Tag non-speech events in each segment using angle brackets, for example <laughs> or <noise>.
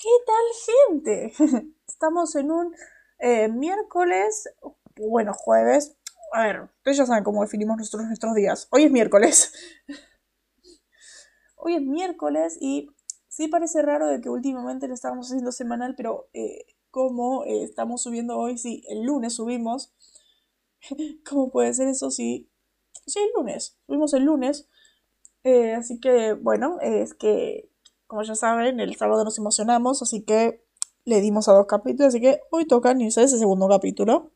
¿Qué tal gente? <laughs> Estamos en un eh, miércoles, bueno, jueves. A ver, ustedes ya saben cómo definimos nuestros días. Hoy es miércoles. <laughs> Hoy es miércoles y sí parece raro de que últimamente lo estábamos haciendo semanal, pero eh, como eh, estamos subiendo hoy, sí, el lunes subimos. <laughs> ¿Cómo puede ser eso si... Sí, el lunes. Subimos el lunes. así que, bueno, es que como ya saben, el sábado nos emocionamos, así que le dimos a dos capítulos, así que hoy toca iniciar ese segundo capítulo.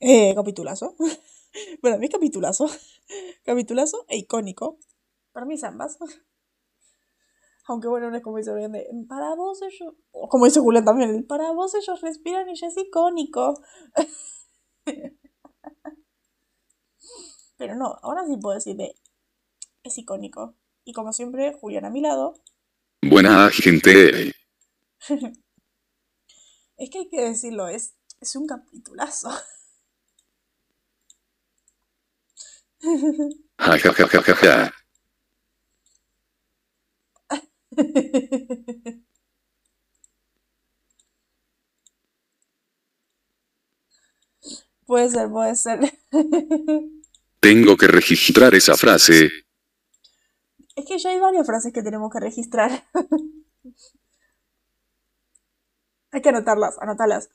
Eh, capitulazo. <laughs> bueno, mi capitulazo. <laughs> capitulazo e icónico. Para mí ambas. <laughs> Aunque bueno, no es como dice de, para vos ellos, como dice Julián también, para vos ellos respiran y ya es icónico. Pero no, ahora sí puedo decir de, es icónico. Y como siempre, Julián a mi lado. Buena gente. <laughs> es que hay que decirlo, es, es un capitulazo. ja, ja, ja, ja, ja, puede ser, puede ser. <laughs> Tengo que registrar esa frase. Es que ya hay varias frases que tenemos que registrar. <laughs> hay que anotarlas, anotarlas.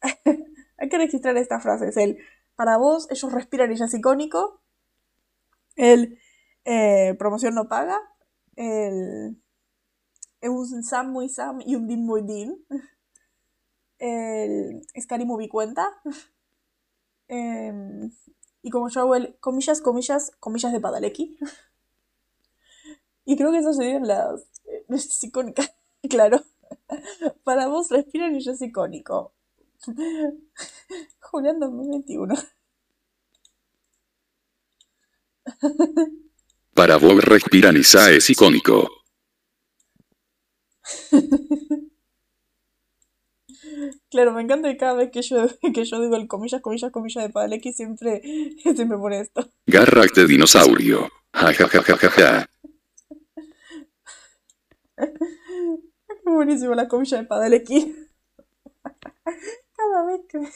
<laughs> hay que registrar estas frases. El para vos, ellos respiran y ya es icónico. El eh, promoción no paga. El es un Sam muy Sam y un Din muy Din. El Scary Movie cuenta. Em, y como yo hago el comillas, comillas, comillas de Padalecki. Y creo que esas serían las, eh, <laughs> icónicas, claro. Para vos respiran y yo es icónico. <laughs> Julián 2021. Para vos respiran y ya es icónico. Claro, me encanta que cada vez que yo, <laughs> que yo digo el comillas, comillas, comillas de Padalecki siempre, siempre pone esto. Garra de dinosaurio. Ja, ja, ja, ja, ja, ja. Buenísimo la comilla de Padalecki. Cada vez que me,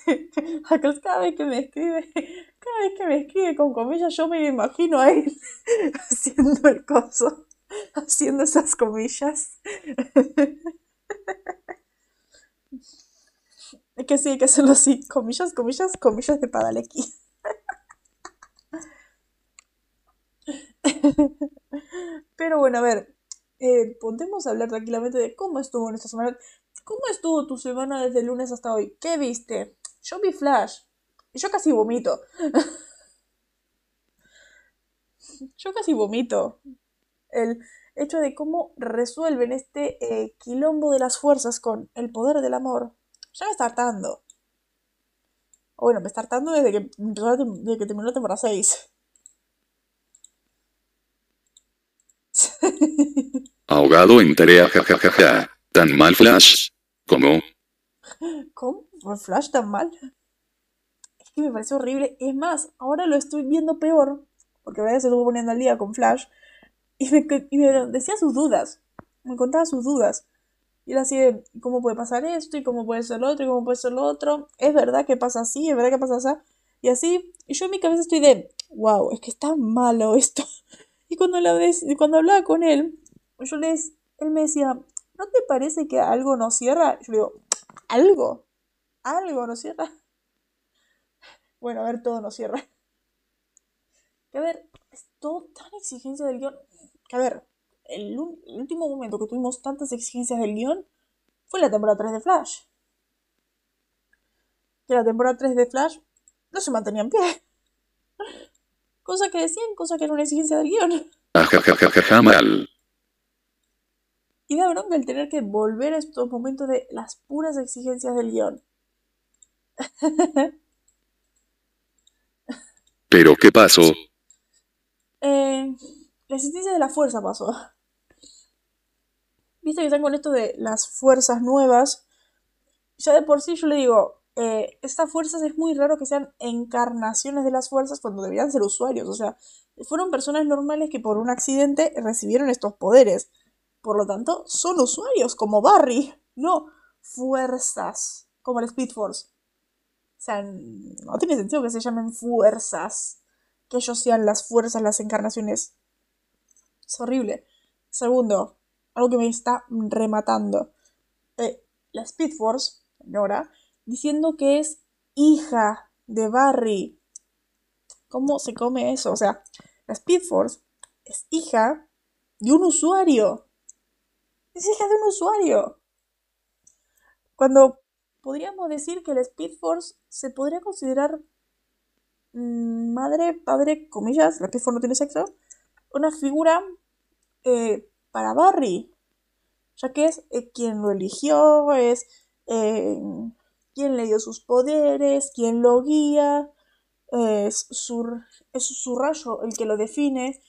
cada vez que me escribe, cada vez que me escribe con comillas, yo me imagino a él haciendo el coso, haciendo esas comillas. Es que sí, hay que hacerlo así, comillas, comillas, comillas de Padalecki. Pero bueno, a ver, eh, podemos hablar tranquilamente de cómo estuvo nuestra semana. ¿Cómo estuvo tu semana desde el lunes hasta hoy? ¿Qué viste? Yo vi Flash. Yo casi vomito. <laughs> yo casi vomito. El hecho de cómo resuelven este eh, quilombo de las fuerzas con el poder del amor. Ya me está hartando. Bueno, me está hartando desde que, desde que terminó la temporada 6. <laughs> Ahogado en tarea, jajajaja. Tan mal Flash. ¿Cómo? ¿Cómo? ¿Por Flash tan mal? Es que me parece horrible. Es más, ahora lo estoy viendo peor. Porque a se estuvo poniendo al día con Flash. Y me, decía sus dudas. Me contaba sus dudas. Y era así de, ¿cómo puede pasar esto? ¿Y cómo puede ser lo otro? ¿Y cómo puede ser lo otro? ¿Es verdad que pasa así? ¿Es verdad que pasa así? Y así. Y yo en mi cabeza estoy de, wow, es que está malo esto. Y cuando, la cuando hablaba con él, yo les, él me decía, ¿no te parece que algo nos cierra? Yo le digo, ¿algo? ¿Algo nos cierra? <laughs> Bueno, a ver, todo nos cierra. Que a ver, es todo tan exigencia del guion. Que a ver, el, el último momento que tuvimos tantas exigencias del guion fue la temporada 3 de Flash. Que la temporada 3 de Flash no se mantenía en pie. <laughs> Cosa que decían, cosa que era una exigencia del guion. mal. Y da bronca el tener que volver a estos momentos de las puras exigencias del guion. <laughs> ¿Pero qué pasó? Eh, la existencia de la fuerza pasó. Viste que están con esto de las fuerzas nuevas. Ya de por sí yo le digo, eh, estas fuerzas es muy raro que sean encarnaciones de las fuerzas cuando deberían ser usuarios. O sea, fueron personas normales que por un accidente recibieron estos poderes. Por lo tanto, son usuarios como Barry, no fuerzas como el Speed Force. O sea, no tiene sentido que se llamen fuerzas. Que ellos sean las fuerzas, las encarnaciones. Es horrible. Segundo, algo que me está rematando. Eh, la Speed Force, Nora, diciendo que es hija de Barry. ¿Cómo se come eso? O sea, la Speed Force es hija de un usuario. Es hija de un usuario. Cuando podríamos decir que la Speed Force se podría considerar mm, madre, padre, comillas, la Speed Force no tiene sexo, una figura eh, para Barry, ya que es eh, quien lo eligió, es eh, quien le dio sus poderes, quien lo guía, es su, es su rayo el que lo define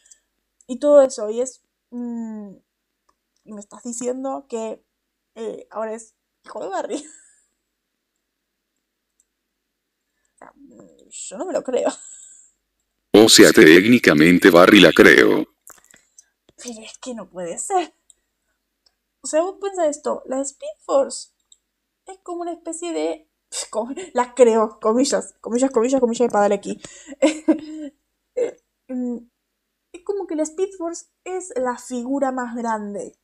y todo eso. Y es. Mm, y me estás diciendo que ahora es hijo de Barry. <laughs> Yo no me lo creo. O sea, técnicamente Barry la creo. Pero es que no puede ser. O sea, vos pensás esto, la Speed Force es como una especie de... La creo, comillas, comillas, comillas, comillas para darle aquí. <laughs> Eh, mm, es como que la Speed Force es la figura más grande.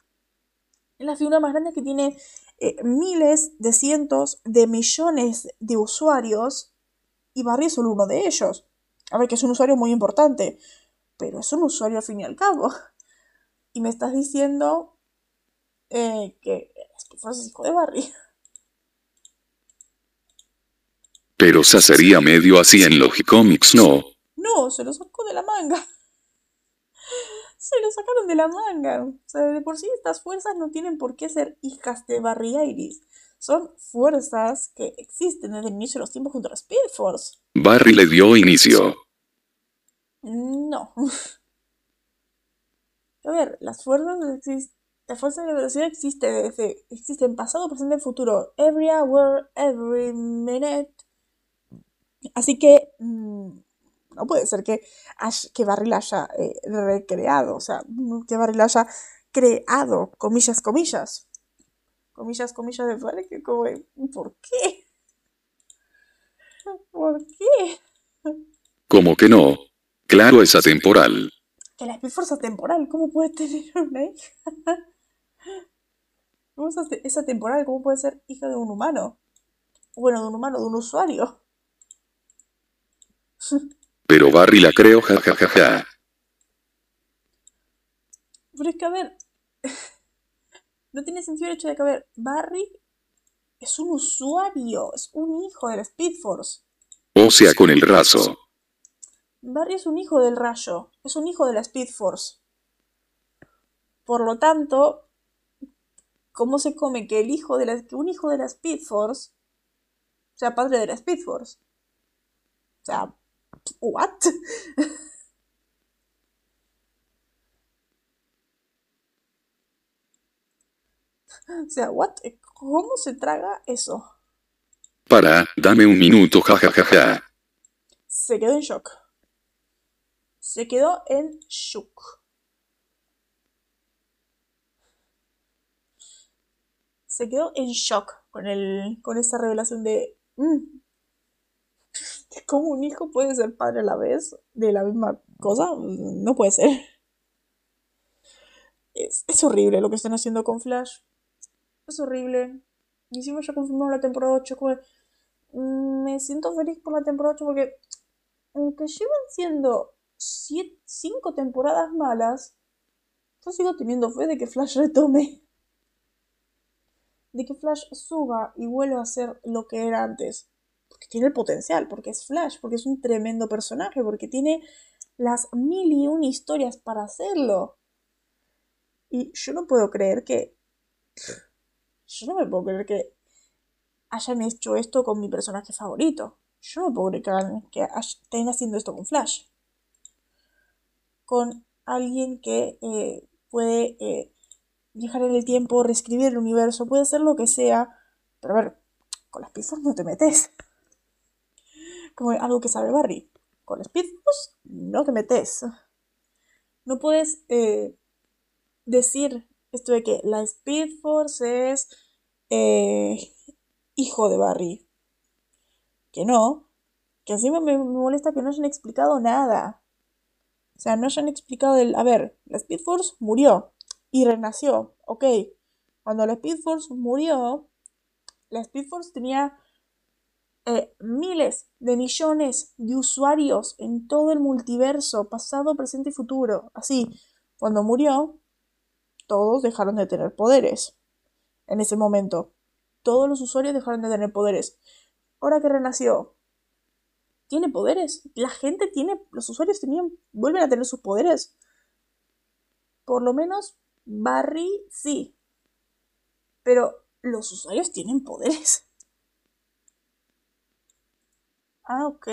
Es la figura más grande que tiene eh, miles de cientos de millones de usuarios y Barry es solo uno de ellos. A ver, que es un usuario muy importante, pero es un usuario al fin y al cabo. <laughs> Y me estás diciendo eh, que es hijo de Barry. Pero esa sería medio así en Logicomics, ¿no? No, se lo sacó de la manga. <laughs> Se lo sacaron de la manga. O sea, de por sí estas fuerzas no tienen por qué ser hijas de Barry Iris son fuerzas que existen desde el inicio de los tiempos junto a la Speed Force. Barry le dio inicio. No. <laughs> A ver, las fuerzas la fuerza de la velocidad existe desde, existe en pasado, presente y futuro. Every hour, every minute. Así que mm, no puede ser que, que Barry la haya eh, recreado, o sea, que Barry la haya creado, comillas, comillas comillas, comillas de fuera, que como, ¿por qué? ¿Por qué? ¿Cómo que no? Claro, es atemporal. Que la Speed atemporal, ¿cómo puede tener una hija? ¿Cómo es atemporal? ¿Cómo puede ser hija de un humano? Bueno, de un humano, de un usuario. Pero Barry la creo, jajajaja. Pero es que a ver. <laughs> No tiene sentido el hecho de que, a ver, Barry es un usuario, es un hijo de la Speed Force. O sea, con el raso. Barry es un hijo del rayo, es un hijo de la Speed Force. Por lo tanto, ¿cómo se come que el hijo de la, que un hijo de la Speed Force sea padre de la Speed Force? O sea, ¿what? O sea, what? ¿Cómo se traga eso? Para, dame un minuto, jajajaja. Se quedó en shock. Se quedó en shock. Se quedó en shock con, el, con esa revelación de... Mm, ¿Cómo un hijo puede ser padre a la vez de la misma cosa? No puede ser. Es, es horrible lo que están haciendo con Flash es horrible. Y encima ya confirmamos la temporada 8. Mm, me siento feliz por la temporada 8 porque, aunque llevan siendo 5 temporadas malas, yo sigo teniendo fe de que Flash retome. De que Flash suba y vuelva a ser lo que era antes. Tiene el potencial, porque es Flash, porque es un tremendo personaje, porque tiene las mil y un historias para hacerlo. Y yo no puedo creer que yo no me puedo creer que hayan hecho esto con mi personaje favorito. Yo no puedo creer que, estén haciendo esto con Flash. Con alguien que eh, puede eh, viajar en el tiempo, reescribir el universo, puede ser lo que sea. Pero a ver, con las Speed no te metes. Como algo que sabe Barry. Con las Speed no te metes. No puedes eh, decir Esto de que la Speed Force es eh, hijo de Barry. Que no. Que encima me, me molesta que no hayan explicado nada. O sea, no hayan explicado el... A ver, la Speed Force murió y renació. Ok. Cuando la Speed Force murió, la Speed Force tenía eh, miles de millones de usuarios en todo el multiverso, pasado, presente y futuro. Así, cuando murió, todos dejaron de tener poderes. En ese momento, todos los usuarios dejaron de tener poderes. Ahora que renació, ¿tiene poderes? La gente tiene, los usuarios tenían, vuelven a tener sus poderes. Por lo menos Barry sí. Pero los usuarios tienen poderes. Ah, ok.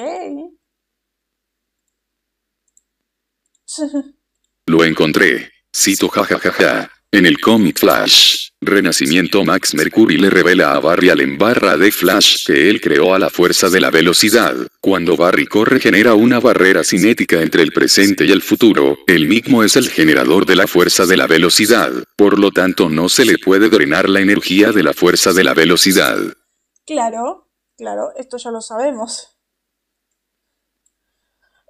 Lo encontré. Cito jajajaja. En el cómic Flash, Renacimiento Max Mercury le revela a Barry al en barra de Flash que él creó a la fuerza de la velocidad. Cuando Barry corre genera una barrera cinética entre el presente y el futuro, él mismo es el generador de la fuerza de la velocidad, por lo tanto no se le puede drenar la energía de la fuerza de la velocidad. Claro, claro, esto ya lo sabemos.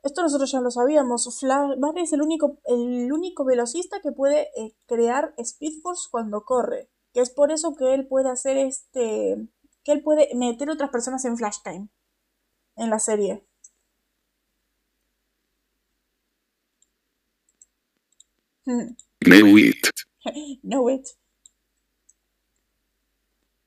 Esto nosotros ya lo sabíamos. Flash, Barry es el único, el único velocista que puede eh, crear Speed Force cuando corre. Que es por eso que él puede hacer este. que él puede meter otras personas en Flash Time. En la serie. Know it. know <laughs> it.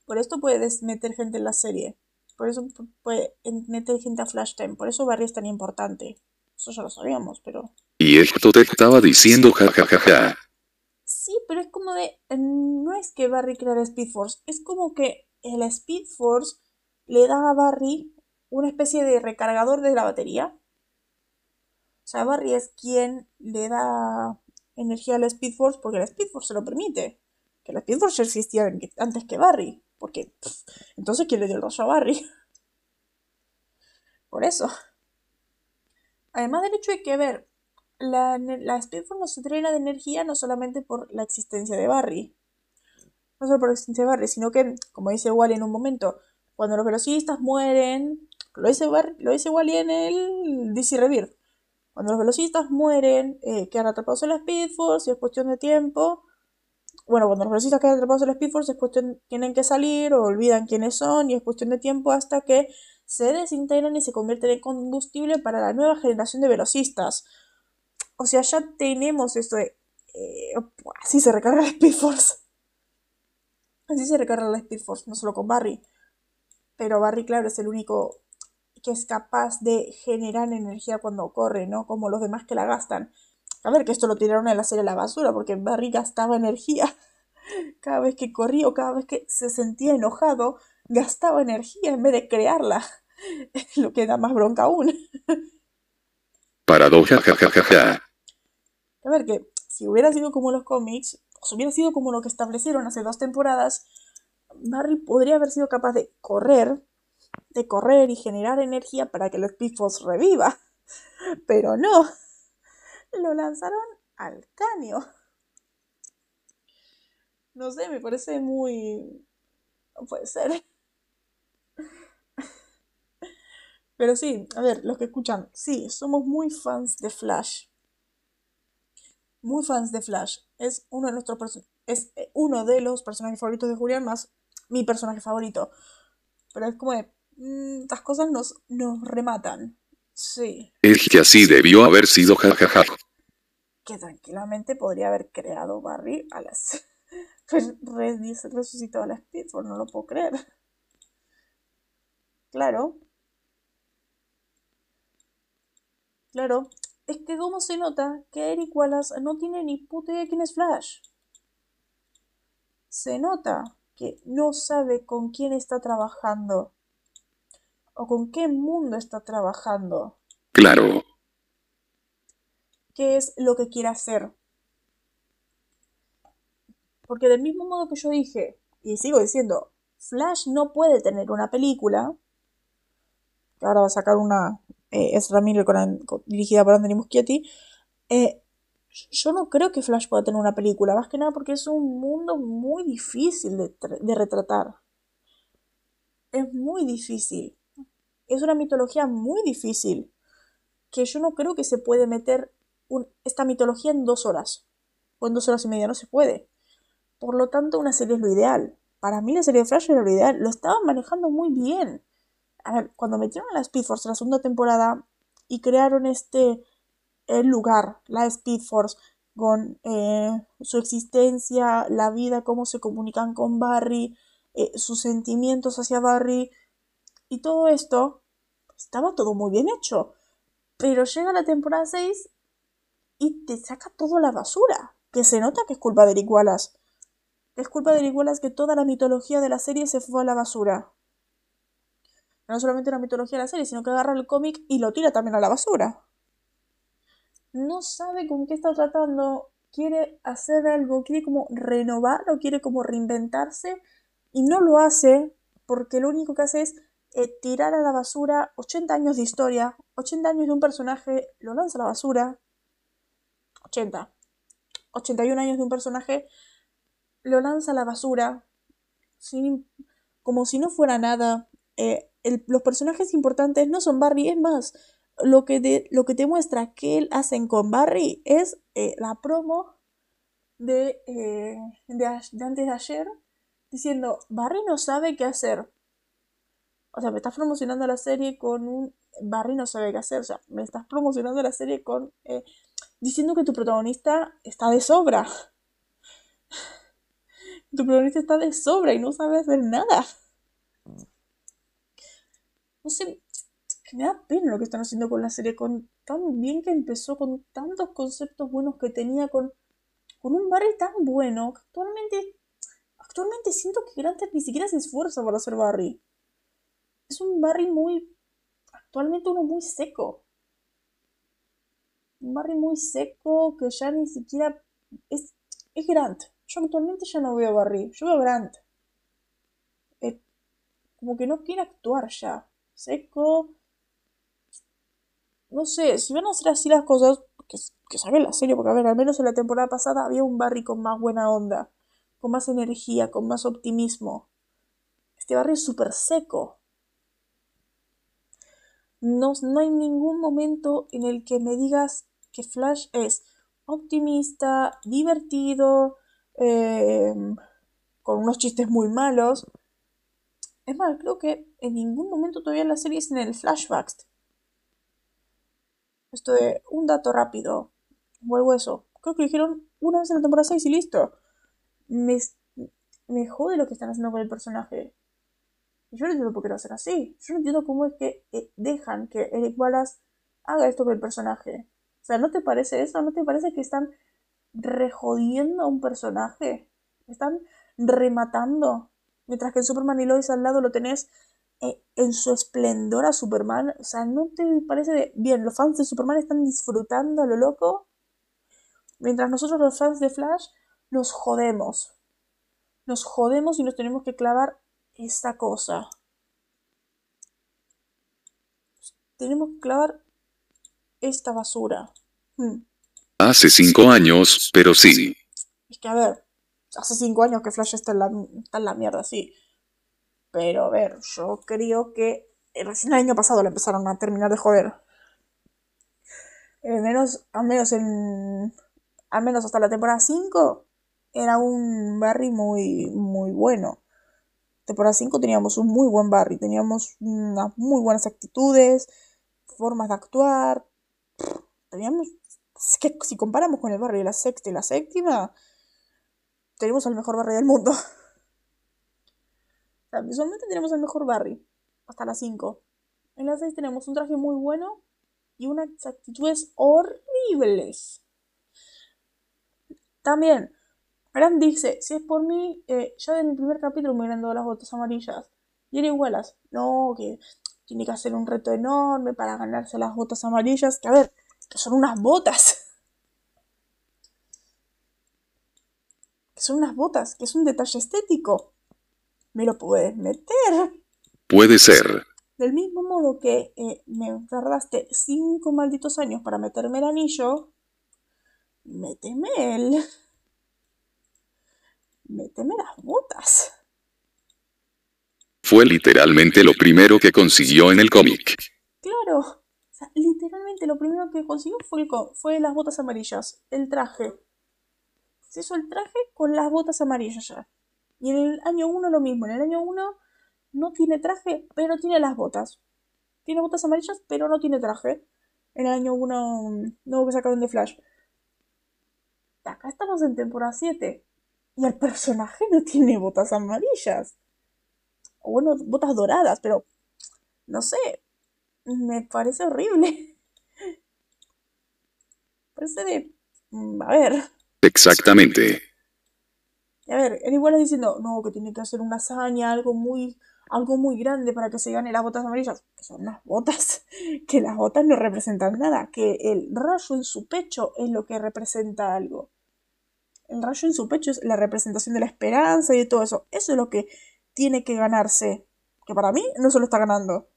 Por esto puedes meter gente en la serie. Por eso puede meter gente a Flash Time. Por eso Barry es tan importante. Eso ya lo sabíamos, pero. Y esto te estaba diciendo jajajaja. Sí, pero es como de. No es que Barry crea Speed Force. Es como que el Speed Force le da a Barry una especie de recargador de la batería. O sea, Barry es quien le da energía a la Speed Force porque la Speed Force se lo permite. Que la Speed Force ya existía antes que Barry. Porque entonces quién le dio el rollo a Barry. <laughs> Por eso. Además del hecho de que, a ver, la, la Speed Force nos drena de energía no solamente por la existencia de Barry. No solo por la existencia de Barry, sino que, como dice Wally en un momento, cuando los velocistas mueren, lo dice, Barry, lo dice Wally en el DC Rebirth. Cuando los velocistas mueren, eh, quedan atrapados en la Speed Force y es cuestión de tiempo bueno, cuando los velocistas quedan atrapados en la Speed Force es cuestión, tienen que salir o olvidan quiénes son y es cuestión de tiempo hasta que se desintegran y se convierten en combustible para la nueva generación de velocistas. O sea, ya tenemos esto de... Eh, así se recarga la Speed Force. <laughs> Así se recarga la Speed Force, no solo con Barry. Pero Barry, claro, es el único que es capaz de generar energía cuando corre, ¿no? Como los demás que la gastan. A ver, que esto lo tiraron en la serie a la basura, porque Barry gastaba energía. <laughs> Cada vez que corría o cada vez que se sentía enojado, gastaba energía en vez de crearla. <laughs> Lo que da más bronca aún. Paradoja, jajajaja. A ver, que si hubiera sido como los cómics, o si hubiera sido como lo que establecieron hace dos temporadas, Barry podría haber sido capaz de correr, de correr y generar energía para que los pifos reviva. <laughs> Pero no lo lanzaron al caño. No sé, me parece muy... No puede ser. Pero sí, a ver, los que escuchan, sí, somos muy fans de Flash. Muy fans de Flash. Es uno de nuestros es eh, uno de los personajes favoritos de Julián, más mi personaje favorito. Pero es como de, mm, estas cosas nos, nos rematan. Sí. Es que así debió haber sido jajaja. Que tranquilamente podría haber creado Barry a las. <laughs> Pues resucitó a la Speedforce, no lo puedo creer. Claro. Claro. Es que como se nota que Eric Wallace no tiene ni puta idea de quién es Flash. Se nota que no sabe con quién está trabajando o con qué mundo está trabajando. Claro. ¿Qué es lo que quiere hacer? Porque del mismo modo que yo dije, y sigo diciendo, Flash no puede tener una película, que ahora va a sacar una, eh, es dirigida por Anthony Muschietti, eh, Yo no creo que Flash pueda tener una película, más que nada porque es un mundo muy difícil de, de retratar. Es muy difícil. Es una mitología muy difícil. Que yo no creo que se puede meter esta mitología en dos horas. O en dos horas y media, no se puede. Por lo tanto, una serie es lo ideal. Para mí la serie de Flash era lo ideal. Lo estaban manejando muy bien. Cuando metieron a la Speed Force la segunda temporada y crearon este el lugar, la Speed Force, con eh, su existencia, la vida, cómo se comunican con Barry, eh, sus sentimientos hacia Barry y todo esto, estaba todo muy bien hecho. Pero llega la temporada 6 y te saca todo a la basura. Que se nota que es culpa de Eric Wallace. Es culpa de Eric Wallace que toda la mitología de la serie se fue a la basura. No solamente la mitología de la serie, sino que agarra el cómic y lo tira también a la basura. No sabe con qué está tratando. Quiere hacer algo, quiere como renovarlo, quiere como reinventarse. Y no lo hace porque lo único que hace es eh, tirar a la basura 80 años de historia, 80 años de un personaje, lo lanza a la basura 80, 81 años de un personaje, lo lanza a la basura, sin, como si no fuera nada. Eh, los personajes importantes no son Barry, es más, lo que, lo que te muestra que él hacen con Barry es eh, la promo de, eh, de, antes de ayer, diciendo, Barry no sabe qué hacer. O sea, me estás promocionando la serie con un... Barry no sabe qué hacer. O sea, me estás promocionando la serie con diciendo que tu protagonista está de sobra. Tu protagonista está de sobra y no sabe hacer nada. No sé, me da pena lo que están haciendo con la serie, con tan bien que empezó, con tantos conceptos buenos que tenía, con, con un Barry tan bueno, que actualmente, actualmente siento que Grant ni siquiera se esfuerza para hacer Barry. Es un Barry muy, actualmente uno muy seco un Barry muy seco que ya ni siquiera es, es Grant. Yo actualmente ya no veo Barry, yo veo Grant. Como que no quiere actuar ya. Seco. No sé, si van a hacer así las cosas, que, que saben la serie, porque a ver, al menos en la temporada pasada había un Barry con más buena onda, con más energía, con más optimismo. Este Barry es súper seco. No, no, hay ningún momento en el que me digas que Flash es optimista, divertido, em, con unos chistes muy malos. Es más, creo que en ningún momento todavía la serie es en el flashback. Esto de un dato rápido. Vuelvo eso. Creo que lo dijeron una vez en la temporada 6 y listo. Me, me jode lo que están haciendo con el personaje. Yo no entiendo por qué lo hacen así. Yo no entiendo cómo es que eh, dejan que Eric Wallace haga esto con el personaje. O sea, ¿no te parece eso? ¿No te parece que están rejodiendo a un personaje? Están rematando. Mientras que en Superman y Lois al lado lo tenés eh, en su esplendor a Superman. O sea, ¿no te parece de... bien? Los fans de Superman están disfrutando a lo loco. Mientras nosotros los fans de Flash nos jodemos. Nos jodemos y nos tenemos que clavar esta cosa. Tenemos que clavar esta basura. Hmm. Hace cinco años, pero sí. Es que a ver, hace cinco años que Flash está en la, está en la mierda, sí. Pero a ver, yo creo que recién el año pasado le empezaron a terminar de joder. Al menos, al menos en. Al menos hasta la temporada 5 era un Barry muy, muy bueno. Temporada 5 teníamos un muy buen Barry, teníamos unas muy buenas actitudes, formas de actuar, teníamos, que si comparamos con el barrio de la sexta y la séptima, tenemos el mejor barrio del mundo. visualmente tenemos el mejor barrio, hasta las 5. En las 6 tenemos un traje muy bueno y unas actitudes horribles. También, Grant dice, si es por mí, eh, ya en el primer capítulo me hubieran dado las botas amarillas. Y era igualas. No, que tiene que hacer un reto enorme para ganarse las botas amarillas. Que a ver, que son unas botas. <laughs> Que son unas botas, que es un detalle estético. Me lo puedes meter. Puede ser. Del mismo modo que eh, me tardaste cinco malditos años para meterme el anillo, méteme el... Méteme las botas. Fue literalmente lo primero que consiguió en el cómic. Claro. Literalmente lo primero que consiguió fue, las botas amarillas, el traje. Se hizo el traje con las botas amarillas ya. Y en el año 1 lo mismo. En el año 1 no tiene traje, pero tiene las botas. Tiene botas amarillas, pero no tiene traje. En el año 1 nuevo que sacaron de Flash. Acá estamos en temporada 7. Y el personaje no tiene botas amarillas. O bueno, botas doradas, pero no sé. Me parece horrible. <laughs> Parece de... mm, A ver. Exactamente. A ver, él igual es diciendo, no, que tiene que hacer una hazaña, algo muy, algo muy grande para que se gane las botas amarillas. Que son unas botas, <laughs> que las botas no representan nada, que el rayo en su pecho es lo que representa algo. El rayo en su pecho es la representación de la esperanza y de todo eso. Eso es lo que tiene que ganarse. Que para mí no se lo está ganando.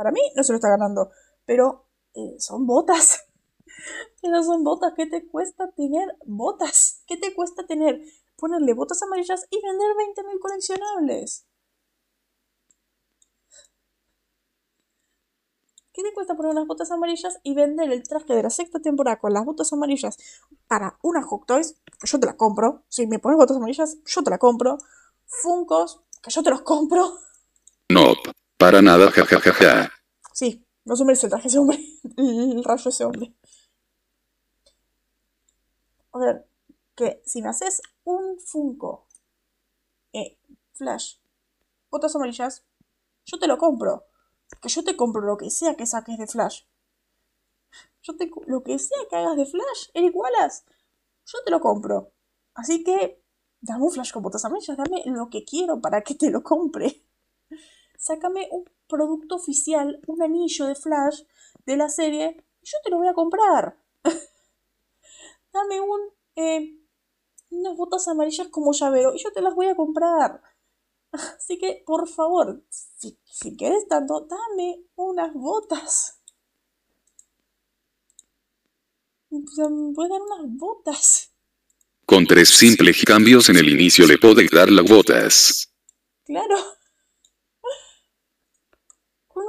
Para mí no se lo está ganando. Pero eh, son botas. <laughs> Pero son botas. ¿Qué te cuesta tener botas? ¿Qué te cuesta tener? Ponerle botas amarillas y vender 20.000 coleccionables. ¿Qué te cuesta poner unas botas amarillas y vender el traje de la sexta temporada con las botas amarillas para una Hot Toys? Yo te la compro. Si me pones botas amarillas, yo te la compro. Funcos, que yo te los compro. No, para nada, jajajaja. Sí, no se merece el traje ese hombre. <laughs> El rayo ese hombre. A ver, que si me haces un Funko, eh, Flash, botas amarillas, yo te lo compro. Que yo te compro lo que sea que saques de Flash. Yo te, lo que sea que hagas de Flash, Eric Wallace, yo te lo compro. Así que, dame un Flash con botas amarillas, dame lo que quiero para que te lo compre. Sácame un producto oficial, un anillo de Flash de la serie, y yo te lo voy a comprar. <laughs> Dame un, eh, unas botas amarillas como llavero, y yo te las voy a comprar. <laughs> Así que, por favor, si, si quieres tanto, dame unas botas. <laughs> O sea, me puedes dar unas botas. Con tres simples cambios en el inicio le podéis dar las botas. Claro.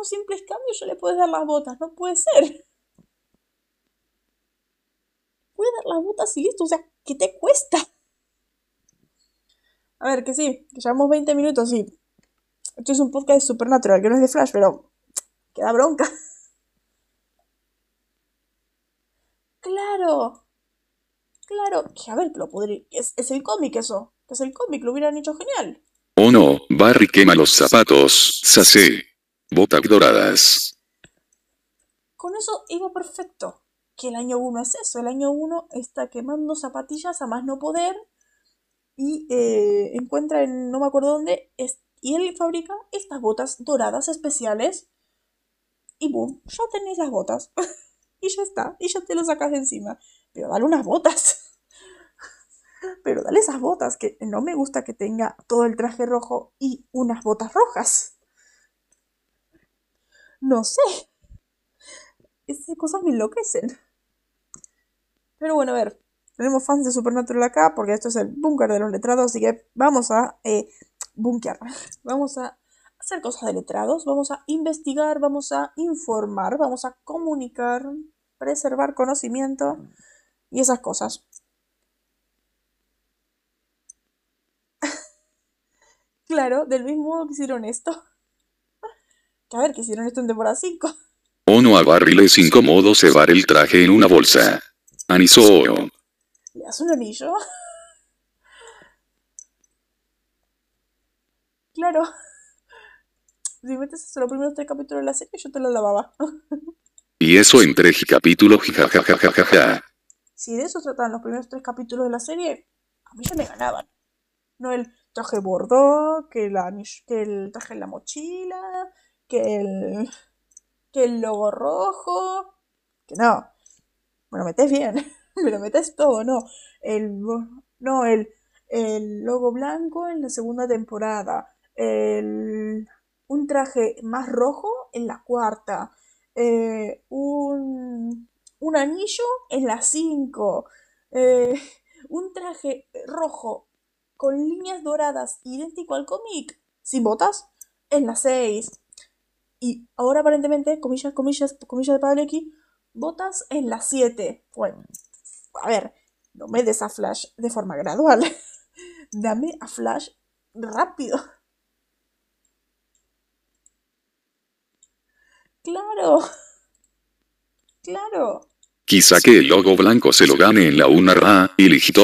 Unos simples cambios yo le puedes dar las botas, no puede ser. Puedes dar las botas y listo, o sea, ¿qué te cuesta? A ver, que sí, que llevamos 20 minutos y esto es un podcast de Supernatural, que no es de Flash, pero queda bronca. Claro, claro, que a ver, que lo podría... Es, es el cómic eso, que es el cómic, lo hubieran hecho genial. Oh no, Barry quema los zapatos, sase. Botas doradas. Con eso iba perfecto. Que el año 1 es eso. El año 1 está quemando zapatillas a más no poder. Y eh, encuentra en no me acuerdo dónde. y él fabrica estas botas doradas especiales. Y boom, ya tenéis las botas. <laughs> y ya está. Y ya te lo sacas de encima. Pero dale unas botas. <laughs> Pero dale esas botas. Que no me gusta que tenga todo el traje rojo y unas botas rojas. No sé. Esas cosas me enloquecen. Pero bueno, a ver. Tenemos fans de Supernatural acá porque esto es el búnker de los letrados. Así que vamos a eh, bunkear. Vamos a hacer cosas de letrados. Vamos a investigar. Vamos a informar. Vamos a comunicar. Preservar conocimiento. Y esas cosas. <laughs> Claro, del mismo modo que hicieron esto. Que a ver, que hicieron esto en temporada 5. Oh no, a Barry le es incómodo cebar el traje en una bolsa. Anisó. ¿Le das un anillo? Claro. Si metes eso los primeros tres capítulos de la serie, yo te lo lavaba. Y eso en tres capítulos, jajajajaja. Si de eso trataban los primeros tres capítulos de la serie, a mí ya me ganaban. No el traje bordó, que, que el traje en la mochila, que el, que el logo rojo. Que no. Me lo metes bien. <laughs> Me lo metes todo, no. El, no, el, el logo blanco en la segunda temporada. El, un traje más rojo en la cuarta. eh, un, un anillo en la 5. Eh, <laughs> un traje rojo con líneas doradas idéntico al cómic, sin botas, en la 6. Y ahora aparentemente, comillas, comillas, comillas de Padalecki, botas en la 7. Bueno, a ver, no me des a Flash de forma gradual. <laughs> Dame a Flash rápido. Claro. Claro. Quizá que el logo blanco se lo gane en la una ra, y listo.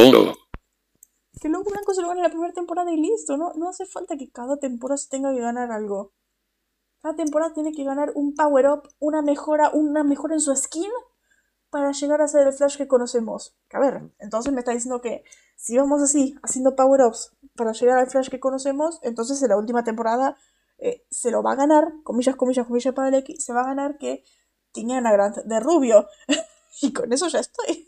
Que el logo blanco se lo gane en la primera temporada y listo, ¿no? No hace falta que cada temporada se tenga que ganar algo. Cada temporada tiene que ganar un power up, una mejora, una mejora en su skin para llegar a ser el Flash que conocemos. a ver, entonces me está diciendo que si vamos así, haciendo power ups para llegar al Flash que conocemos, entonces en la última temporada eh, se lo va a ganar, comillas, comillas, comillas para el X, se va a ganar que tenía una gran de rubio. <laughs> y con eso ya estoy.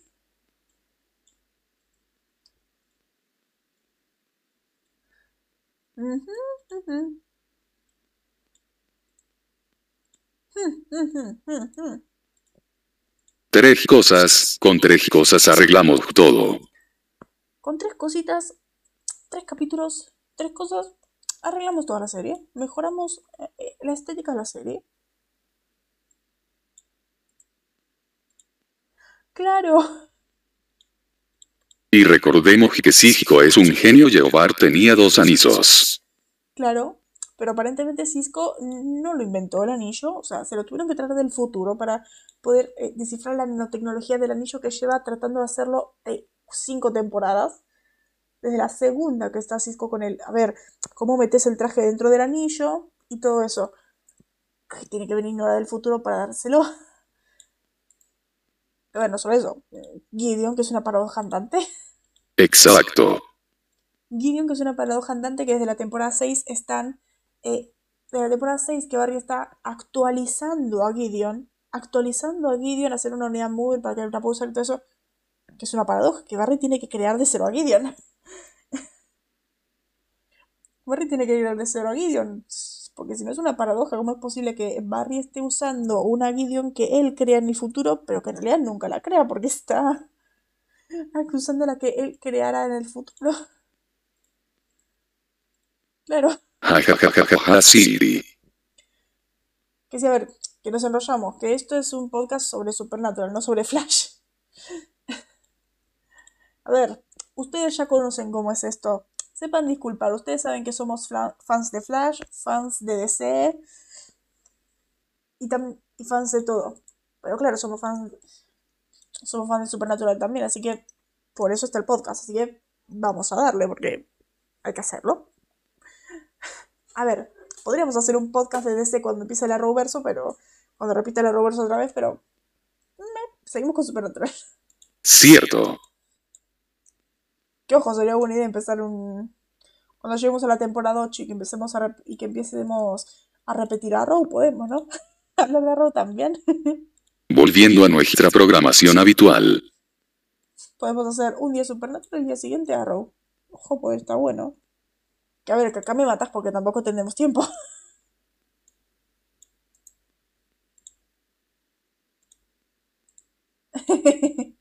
Tres cosas, con tres cosas arreglamos todo. Con tres cositas, tres capítulos, tres cosas, arreglamos toda la serie. Mejoramos eh, eh, la estética de la serie. Claro. Y recordemos que Cisco es un genio Jehová tenía dos anillos. Claro, pero aparentemente Cisco no lo inventó el anillo, o sea, se lo tuvieron que traer del futuro para poder eh, descifrar la nanotecnología del anillo que lleva tratando de hacerlo de cinco temporadas. Desde la segunda que está Cisco con él. A ver, cómo metes el traje dentro del anillo y todo eso. tiene que venir Nora del futuro para dárselo. A ver, no solo eso. Gideon, que es una paradoja andante. Exacto. Gideon, que es una paradoja andante que desde la temporada 6 están eh, de la temporada 6 que Barry está actualizando a Gideon, actualizando a Gideon, hacer una unidad móvil para que la pueda usar y todo eso, que es una paradoja, que Barry tiene que crear de cero a Gideon. <laughs> Barry tiene que crear de cero a Gideon, porque si no es una paradoja, ¿cómo es posible que Barry esté usando una Gideon que él crea en el futuro, pero que en realidad nunca la crea, porque está <laughs> usando la que él creará en el futuro? <laughs> Claro. Siri. Que sí, a ver, que nos enrollamos, que esto es un podcast sobre Supernatural, no sobre Flash. <laughs> a ver, ustedes ya conocen cómo es esto. Sepan disculpar, ustedes saben que somos fans de Flash, fans de DC y, y fans de todo. Pero claro, somos fans, somos fans de Supernatural también, así que por eso está el podcast. Así que vamos a darle, porque hay que hacerlo. A ver, podríamos hacer un podcast de DC cuando empiece el Arrowverso, pero. Cuando repita el Arrowverso otra vez, pero. seguimos con Supernatural. Cierto. Que ojo, sería buena idea empezar un. Cuando lleguemos a la temporada 8 y que empecemos a y que empecemos a repetir Arrow, podemos, ¿no? <laughs> Hablar de Arrow también. <laughs> Volviendo a nuestra programación habitual. Podemos hacer un día Supernatural y el día siguiente Arrow. Ojo, pues está bueno. Que a ver, que acá me matas porque tampoco tenemos tiempo. <laughs>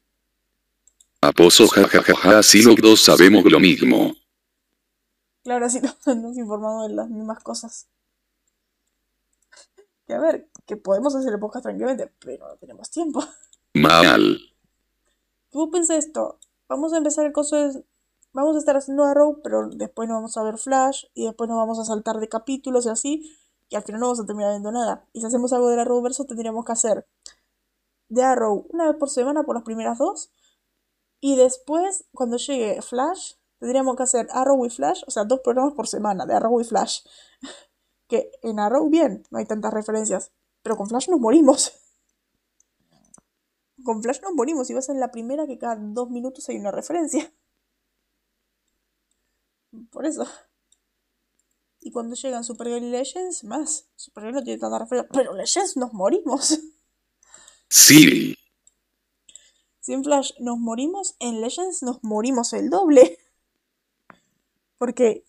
Aposo jajajaja, así los dos sabemos lo mismo. Claro, así <laughs> nos informado de las mismas cosas. Que a ver, que podemos hacer el podcast tranquilamente, pero no tenemos tiempo. <laughs> Mal. Tú pensé esto, vamos a empezar el coso de vamos a estar haciendo Arrow, pero después no vamos a ver Flash y después nos vamos a saltar de capítulos y así, y al final no vamos a terminar viendo nada. Y si hacemos algo del Arrow verso, tendríamos que hacer de Arrow una vez por semana por las primeras dos, y después, cuando llegue Flash, tendríamos que hacer Arrow y Flash, o sea, dos programas por semana de Arrow y Flash. <laughs> que en Arrow, bien, no hay tantas referencias, pero con Flash nos morimos. <laughs> Con Flash nos morimos y va a ser la primera que cada dos minutos hay una referencia. Por eso. Y cuando llegan Supergirl y Legends, más. Supergirl no tiene tanta referencia. Pero Legends nos morimos. Sí. Si en Flash nos morimos, en Legends nos morimos el doble. Porque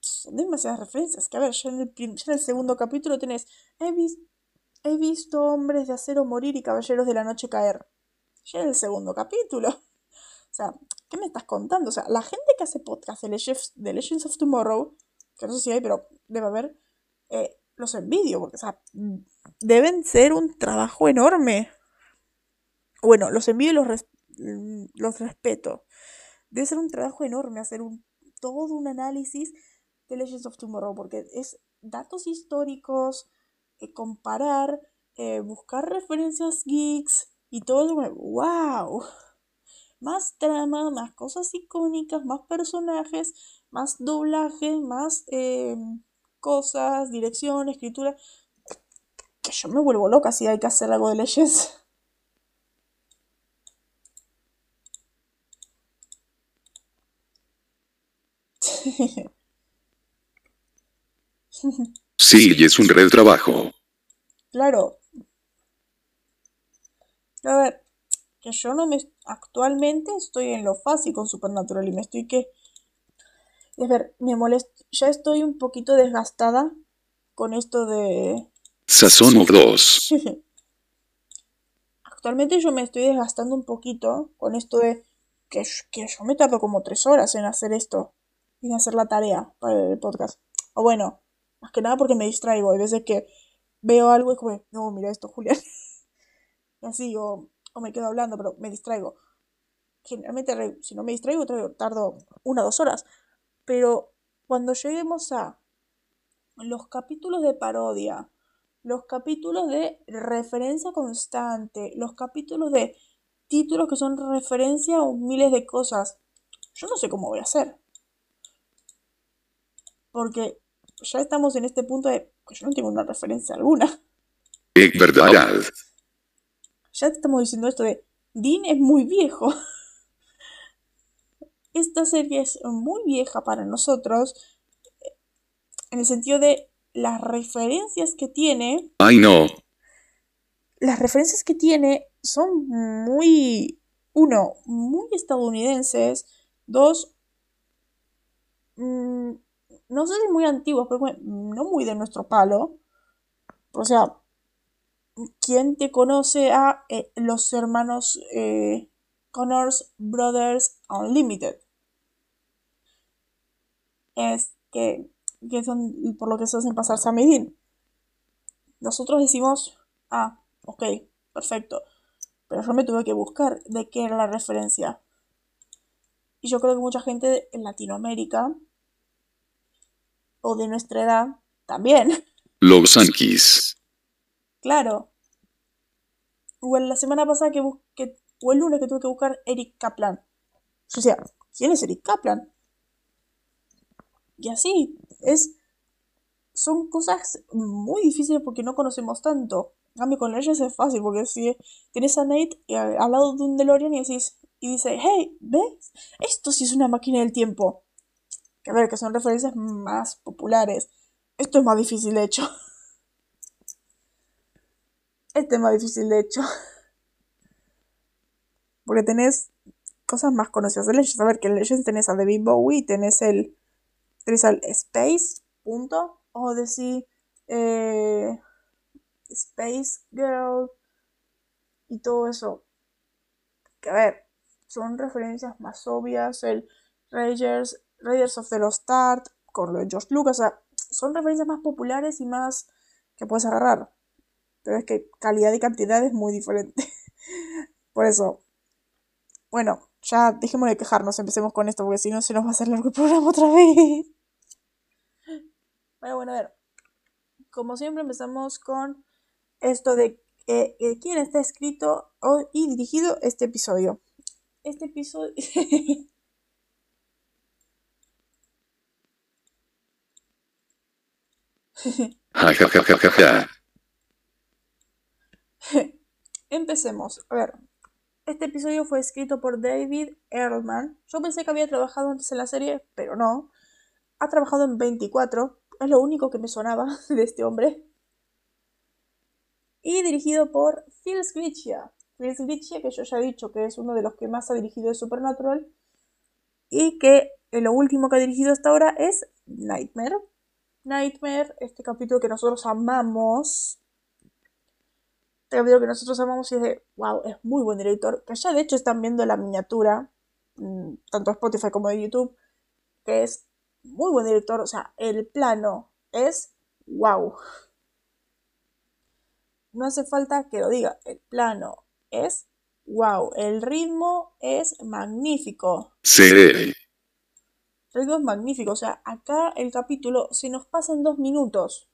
son demasiadas referencias. Que a ver, ya en el, en el segundo capítulo tenés. He, he visto hombres de acero morir y caballeros de la noche caer. ya es el segundo capítulo. O sea, ¿qué me estás contando? O sea, la gente que hace podcast de Legends, de Legends of Tomorrow, que no sé si hay, pero debe haber, eh, los envidio, porque, o sea, deben ser un trabajo enorme. Bueno, los envío y los, los respeto. Debe ser un trabajo enorme hacer un, todo un análisis de Legends of Tomorrow, porque es datos históricos, eh, comparar, eh, buscar referencias geeks y todo. ¡Wow! Más trama, más cosas icónicas, más personajes, más doblaje, más eh, cosas, dirección, escritura. Que yo me vuelvo loca si hay que hacer algo de Legends. Sí, y es un red trabajo. Claro. A ver, que yo no me... Actualmente estoy en lo fácil con Supernatural y me estoy que... A ver, me molesta... Ya estoy un poquito desgastada con esto de... Sazón 2. <laughs> Actualmente yo me estoy desgastando un poquito con esto de que, que yo me tardo como tres horas en hacer esto, en hacer la tarea para el podcast. O bueno, más que nada porque me distraigo. Hay veces que veo algo y como, no, mira esto, Julián. <laughs> y así, o, o, me quedo hablando, pero me distraigo. Generalmente, si no me distraigo, tardo una o dos horas. Pero cuando lleguemos a los capítulos de parodia, los capítulos de referencia constante, los capítulos de títulos que son referencia a miles de cosas, yo no sé cómo voy a hacer. Porque ya estamos en este punto de que yo no tengo una referencia alguna. Es verdad. Ya estamos diciendo esto de Dean es muy viejo. Esta serie es muy vieja para nosotros en el sentido de las referencias que tiene. Ay, no. Las referencias que tiene son muy. Uno, muy estadounidenses. Dos, mmm, no sé si muy antiguos, pero no muy de nuestro palo. O sea, ¿quién te conoce a eh, los hermanos eh, Connors Brothers Unlimited? Es que, que, son por lo que se hacen pasar Sam y Nosotros decimos, ah, ok, perfecto. Pero yo me tuve que buscar de qué era la referencia. Y yo creo que mucha gente en Latinoamérica o de nuestra edad también. Los Yankees. Claro. O la semana pasada que o el lunes que tuve que buscar Eric Kaplan. O sea, ¿quién es Eric Kaplan? Y así, es. Son cosas muy difíciles porque no conocemos tanto. A mí con ellos es fácil porque si tienes a Nate al lado de un DeLorean y decís, y dice, hey, ¿ves? Esto sí es una máquina del tiempo que a ver, que son referencias más populares. Esto es más difícil de hecho. <laughs> Es más difícil de hecho. <laughs> Porque tenés cosas más conocidas de Legends. A ver, que en Legends tenés a David Bowie, tenés el. Tenés al Space, punto. O decir. Eh, Space Girl. Y todo eso. Que a ver, son referencias más obvias. El Rangers, Raiders of the Lost Ark, con lo de George Lucas, o sea, son referencias más populares y más que puedes agarrar. Pero es que calidad y cantidad es muy diferente. <laughs> Por eso, bueno, ya dejemos de quejarnos, empecemos con esto, porque si no se nos va a hacer largo el programa otra vez. Pero bueno, a ver, como siempre empezamos con esto de eh, eh, quién está escrito y dirigido este episodio. Este episodio... <laughs> <laughs> Empecemos. A ver. Este episodio fue escrito por David Ehrlman. Yo pensé que había trabajado antes en la serie, pero no. Ha trabajado en 24. Es lo único que me sonaba <laughs> de este hombre. Y dirigido por Phil Sgriccia. Phil Sgriccia, que yo ya he dicho que es uno de los que más ha dirigido de Supernatural. Y que lo último que ha dirigido hasta ahora es Nightmare. Nightmare, este capítulo que nosotros amamos. Capítulo que nosotros amamos y es de, wow, es muy buen director. Que ya de hecho están viendo la miniatura, mm, tanto Spotify como de YouTube, que es muy buen director. O sea, el plano es wow. No hace falta que lo diga, el plano es wow. El ritmo es magnífico. Sí. El ritmo es magnífico. O sea, acá el capítulo se nos pasa en dos minutos.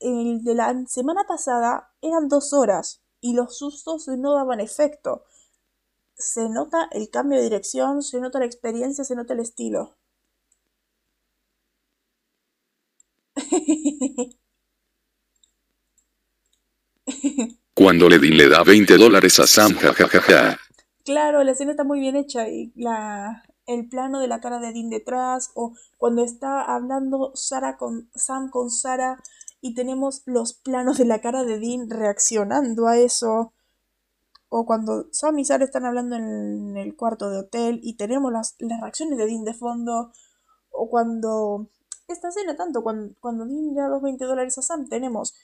El de la semana pasada eran dos horas y los sustos no daban efecto. Se nota el cambio de dirección, se nota la experiencia, se nota el estilo. Cuando Ledin le da 20 dólares a Sam, jajajaja. Claro, la escena está muy bien hecha y la, el plano de la cara de Dean detrás o cuando está hablando Sara con Sam con Sara y tenemos los planos de la cara de Dean reaccionando a eso. O cuando Sam y Sara están hablando en el cuarto de hotel y tenemos las, las reacciones de Dean de fondo. O cuando esta escena tanto cuando, cuando Dean da los 20 dólares a Sam tenemos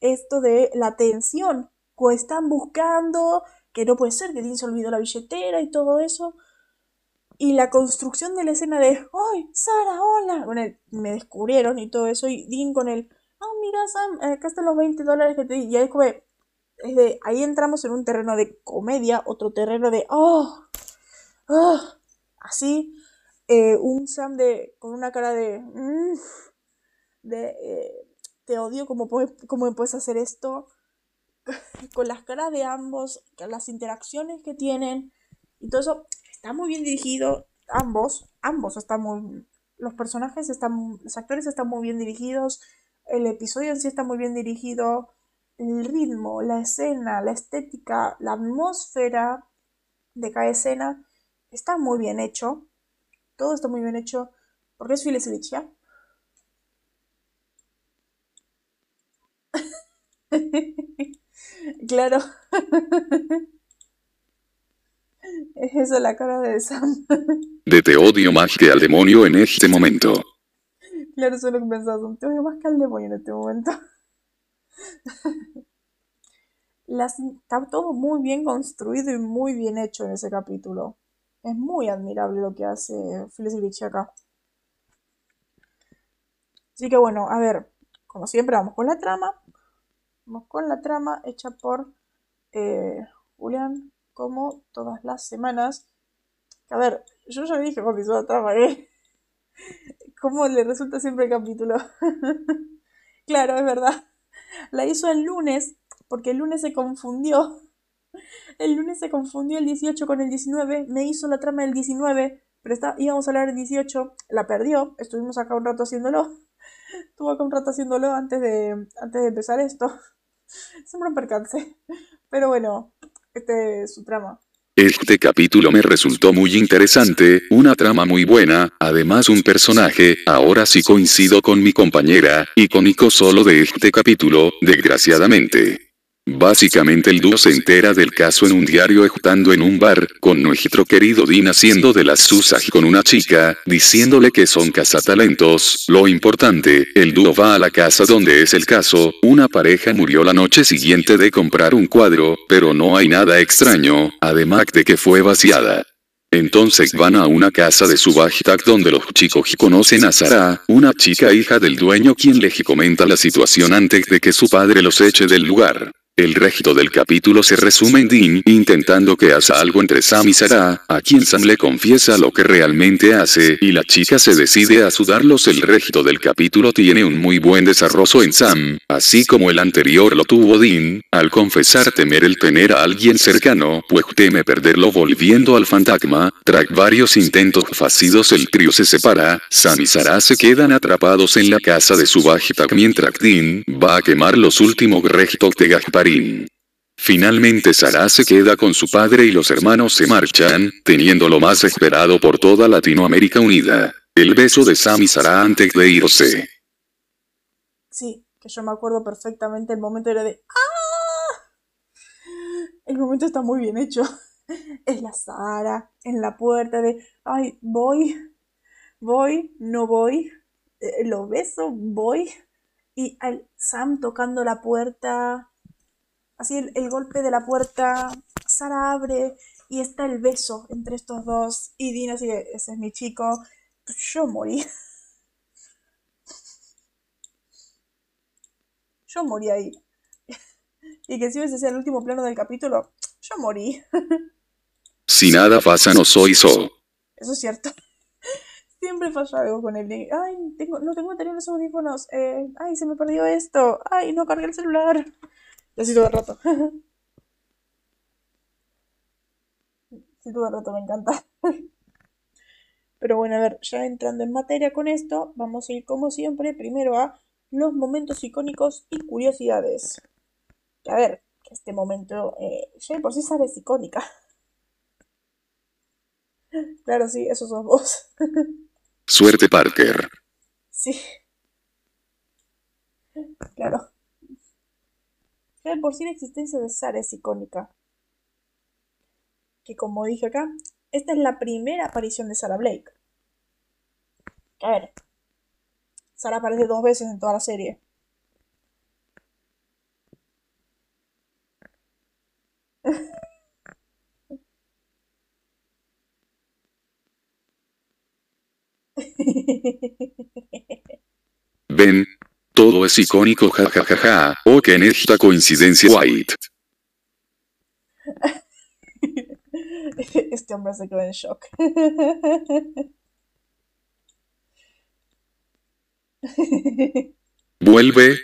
esto de la tensión. Que están buscando que no puede ser que Dean se olvidó la billetera y todo eso. Y la construcción de la escena de ¡Ay, Sara, hola! Con me descubrieron y todo eso y Dean con el ¡Ah, mira Sam! Acá están los 20 dólares que te di y ahí como es de, ahí entramos en un terreno de comedia, otro terreno de ¡Oh! ¡Oh! Así, eh, un Sam de, con una cara de... mm, de eh, te odio, ¿cómo, cómo puedes hacer esto? <laughs> Con las caras de ambos, las interacciones que tienen y todo eso, está muy bien dirigido. Ambos, ambos están muy... Los personajes están... Los actores están muy bien dirigidos. El episodio en sí está muy bien dirigido. El ritmo, la escena, la estética, la atmósfera de cada escena está muy bien hecho. Todo está muy bien hecho. Porque es ¿ya? Claro. <laughs> Es eso la cara de Sam. De te odio más que al demonio en este momento. Claro, eso es lo que pensaba. Sam. Te odio más que al demonio en este momento. <laughs> Las- está todo muy bien construido y muy bien hecho en ese capítulo. Es muy admirable lo que hace Felicity acá. Así que bueno, a ver, como siempre vamos con la trama. Vamos con la trama hecha por eh, Julián, como todas las semanas. A ver, yo ya dije hizo la trama, ¿eh? ¿Cómo le resulta siempre el capítulo? <laughs> claro, es verdad. La hizo el lunes, porque el lunes se confundió. El lunes se confundió el 18 con el 19. Me hizo la trama del 19, pero está, íbamos a hablar del 18. La perdió. Estuvimos acá un rato haciéndolo. Estuvo acá un rato haciéndolo antes de, antes de empezar esto. <laughs> Siempre un percance. Pero bueno, este es su trama. Este capítulo me resultó muy interesante, una trama muy buena, además un personaje, ahora sí coincido con mi compañera, icónico solo de este capítulo, desgraciadamente. Básicamente el dúo se entera del caso en un diario estando en un bar, con nuestro querido Dean haciendo de las susas con una chica, diciéndole que son cazatalentos, lo importante, el dúo va a la casa donde es el caso, una pareja murió la noche siguiente de comprar un cuadro, pero no hay nada extraño, además de que fue vaciada. Entonces van a una casa de su hashtag donde los chicos conocen a Sara, una chica hija del dueño quien les comenta la situación antes de que su padre los eche del lugar. El resto del capítulo se resume en Dean intentando que haga algo entre Sam y Sara, a quien Sam le confiesa lo que realmente hace y la chica se decide a sudarlos. El resto del capítulo tiene un muy buen desarrollo en Sam, así como el anterior lo tuvo Dean, al confesar temer el tener a alguien cercano, pues teme perderlo volviendo al fantasma. Tras varios intentos fallidos el trío se separa, Sam y Sara se quedan atrapados en la casa de su hashtag mientras Dean va a quemar los últimos restos de Finalmente Sara se queda con su padre y los hermanos se marchan, teniendo lo más esperado por toda Latinoamérica unida. El beso de Sam y Sara antes de irse. Sí, que yo me acuerdo perfectamente el momento era de ¡Ah! El momento está muy bien hecho. Es la Sara en la puerta de ay, voy, voy, no voy, eh, lo beso, voy. Y al Sam tocando la puerta. Así el, el golpe de la puerta, Sara abre y está el beso entre estos dos. Y Dean así, de, ese es mi chico. Yo morí. Yo morí ahí. Y que si ese sea el último plano del capítulo, yo morí. Si nada pasa no soy so. Eso es cierto. Siempre falla algo con el ay, tengo, no tengo los audífonos, eh, ay, se me perdió esto, ay, no cargué el celular. Y así todo el rato. <laughs> Sí, todo el rato me encanta. <laughs> Pero bueno, a ver, ya entrando en materia con esto, vamos a ir como siempre primero a los momentos icónicos y curiosidades. A ver, este momento, eh, ya de por sí sabes icónica. <laughs> Claro, sí, eso sos vos. Suerte Parker. Sí. Claro. Ya de por sí la existencia de Sara es icónica. Que como dije acá, esta es la primera aparición de Sarah Blake. A ver. Sara aparece dos veces en toda la serie. Ven. Todo es icónico jajajaja. Oh que en esta coincidencia White. <laughs> Este hombre se quedó en shock. <laughs> Vuelve.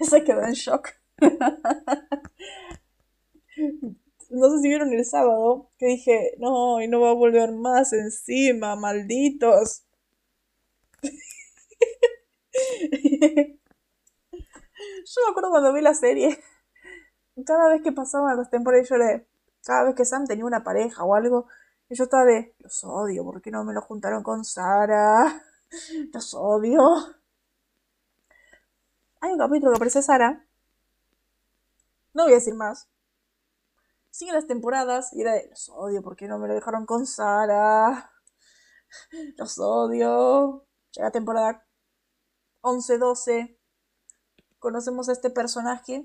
Se quedó en shock. No sé si vieron el sábado que dije, no, y no va a volver más encima, malditos. <laughs> Yo me acuerdo cuando vi la serie, cada vez que pasaban las temporadas, yo le, cada vez que Sam tenía una pareja o algo, yo estaba de, los odio, ¿por qué no me lo juntaron con Sara? <laughs> Los odio. Hay un capítulo que aparece Sara, no voy a decir más. Siguen las temporadas y era de, los odio, ¿por qué no me lo dejaron con Sara? <laughs> Los odio. Llega temporada 11-12. Conocemos a este personaje.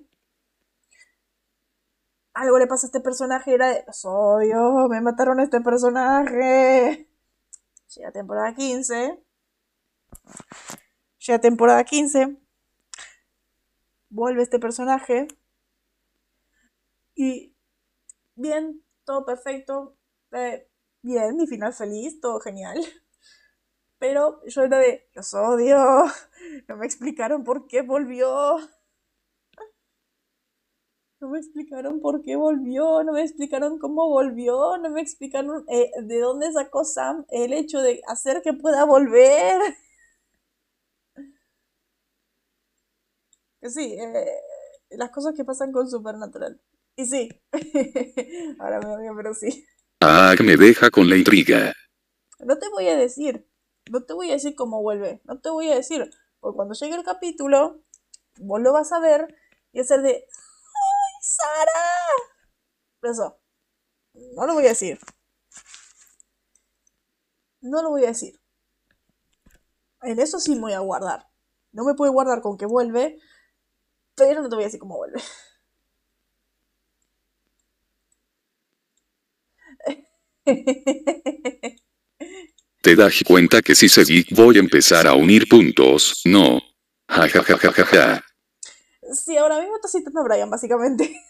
Algo le pasa a este personaje. Era de, los odio, me mataron a este personaje. Llega temporada 15. Llega temporada 15. Vuelve este personaje. Y bien, todo perfecto. eh, bien, mi final feliz, todo genial. Pero yo era de, los odio. <laughs> No me explicaron por qué volvió. <laughs> No me explicaron por qué volvió, no me explicaron cómo volvió, no me explicaron eh, de dónde sacó Sam el hecho de hacer que pueda volver. Que <laughs> Sí, eh, las cosas que pasan con Supernatural. Y sí, ahora me odio, pero sí. Ah, me deja con la intriga. No te voy a decir, no te voy a decir cómo vuelve, no te voy a decir, porque cuando llegue el capítulo, vos lo vas a ver y hacer de, ¡ay, Sara! Eso, no lo voy a decir. No lo voy a decir. En eso sí me voy a guardar. No me puedo guardar con que vuelve, pero no te voy a decir cómo vuelve. <laughs> ¿Te das cuenta que si seguí voy a empezar a unir puntos? No. Ja ja ja ja ja ja. Sí, ahora mismo estás citando a Brian, básicamente. <laughs>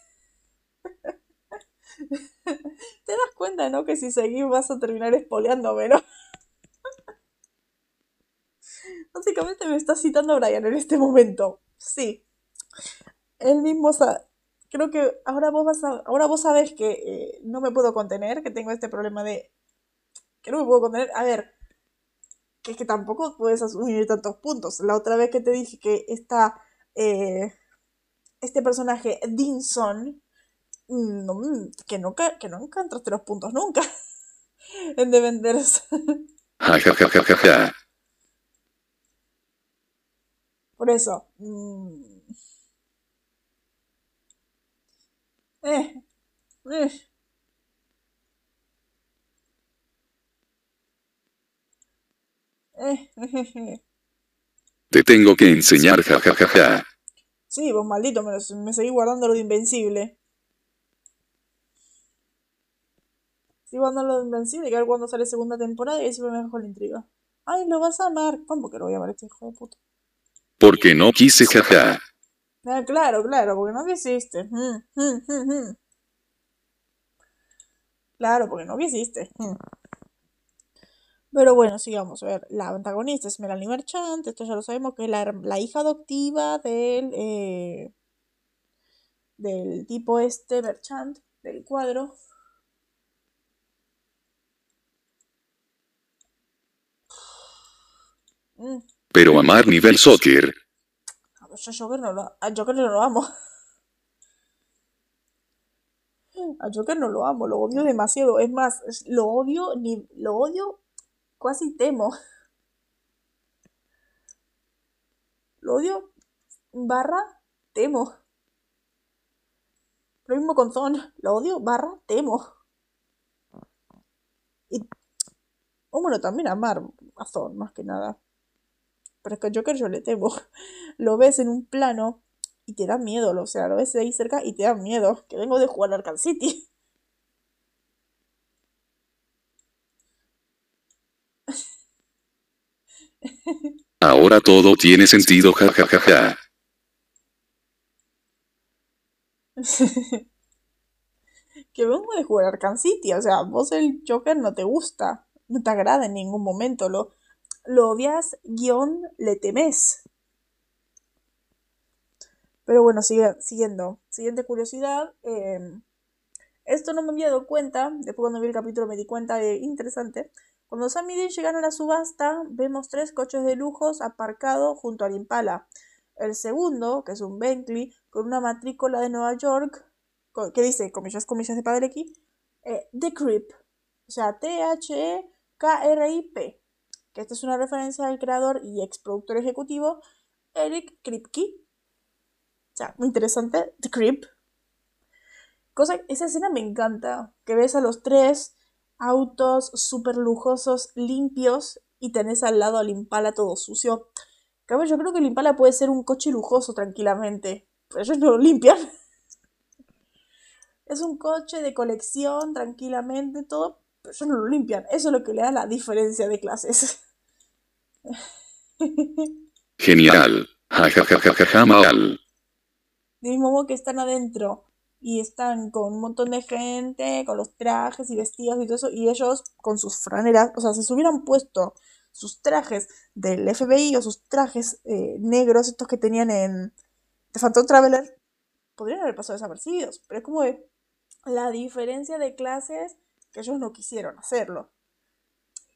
Te das cuenta, ¿no? Que si seguís vas a terminar espoleándome, ¿no? <laughs> Básicamente me estás citando a Brian en este momento. Sí. Él mismo sa- Creo que ahora vos vas a... Ahora vos sabés que eh, no me puedo contener, que tengo este problema de... Que no me puedo contener. A ver, que es que tampoco puedes asumir tantos puntos. La otra vez que te dije que esta... eh, este personaje, Dinson, no, que, nunca, que nunca entraste los puntos nunca <laughs> en ja ja ja. Por eso. mm, eh, eh, <laughs> Te tengo que enseñar ja ja ja ja. Sí, vos maldito, me, lo- me seguí guardando lo de Invencible. Sigo guardando lo de Invencible y a ver cuándo sale segunda temporada y ahí siempre me dejo la intriga. Ay, lo vas a amar. ¿Cómo que lo voy a amar este hijo de puta? Porque no quise jaja. Ah, claro, claro, porque no quisiste. Mm, mm, mm, mm. Claro, porque no quisiste. Pero bueno, sigamos. A ver, la antagonista es Melanie Merchant. Esto ya lo sabemos que es la, la hija adoptiva del, eh, del tipo este Merchant, del cuadro. Mm. Pero amar nivel soccer. Yo Joker no lo, a Joker no lo amo. A Joker no lo amo, lo odio demasiado. Es más, lo odio, ni, lo odio, casi temo. Lo odio barra temo. Lo mismo con Zon, lo odio barra temo. Y, o bueno, también amar a Zon, más que nada. Pero es que a Joker yo le temo. <laughs> Lo ves en un plano y te da miedo, o sea, lo ves ahí cerca y te da miedo. Que vengo de jugar Arkham City. Ahora todo tiene sentido jajajaja. que vengo de jugar Arkham City, o sea, vos el Joker no te gusta, no te agrada en ningún momento, lo, lo odias, guion, le temes. Pero bueno, siguiendo, siguiente curiosidad, eh, esto no me había dado cuenta, después cuando vi el capítulo me di cuenta de interesante. Cuando Sam y Dean llegan a la subasta, vemos tres coches de lujos aparcados junto al Impala. El segundo, que es un Bentley, con una matrícula de Nueva York, que dice, comillas, comillas de padre aquí, eh, The Creep, o sea, T-H-E-K-R-I-P, que esta es una referencia al creador y ex productor ejecutivo Eric Kripke. O sea, muy interesante, The Creep. Esa escena me encanta, que ves a los tres autos súper lujosos, limpios, y tenés al lado al Impala todo sucio. Cabrón, yo creo que el Impala puede ser un coche lujoso tranquilamente, pero ellos no lo limpian. Es un coche de colección, tranquilamente, todo, pero ellos no lo limpian. Eso es lo que le da la diferencia de clases. Genial. Jajajajaja mal. De mismo modo que están adentro y están con un montón de gente, con los trajes y vestidos y todo eso, y ellos con sus franeras, o sea, si se hubieran puesto sus trajes del FBI o sus trajes eh, negros, estos que tenían en The Phantom Traveler, podrían haber pasado desapercibidos, pero es como la diferencia de clases que ellos no quisieron hacerlo.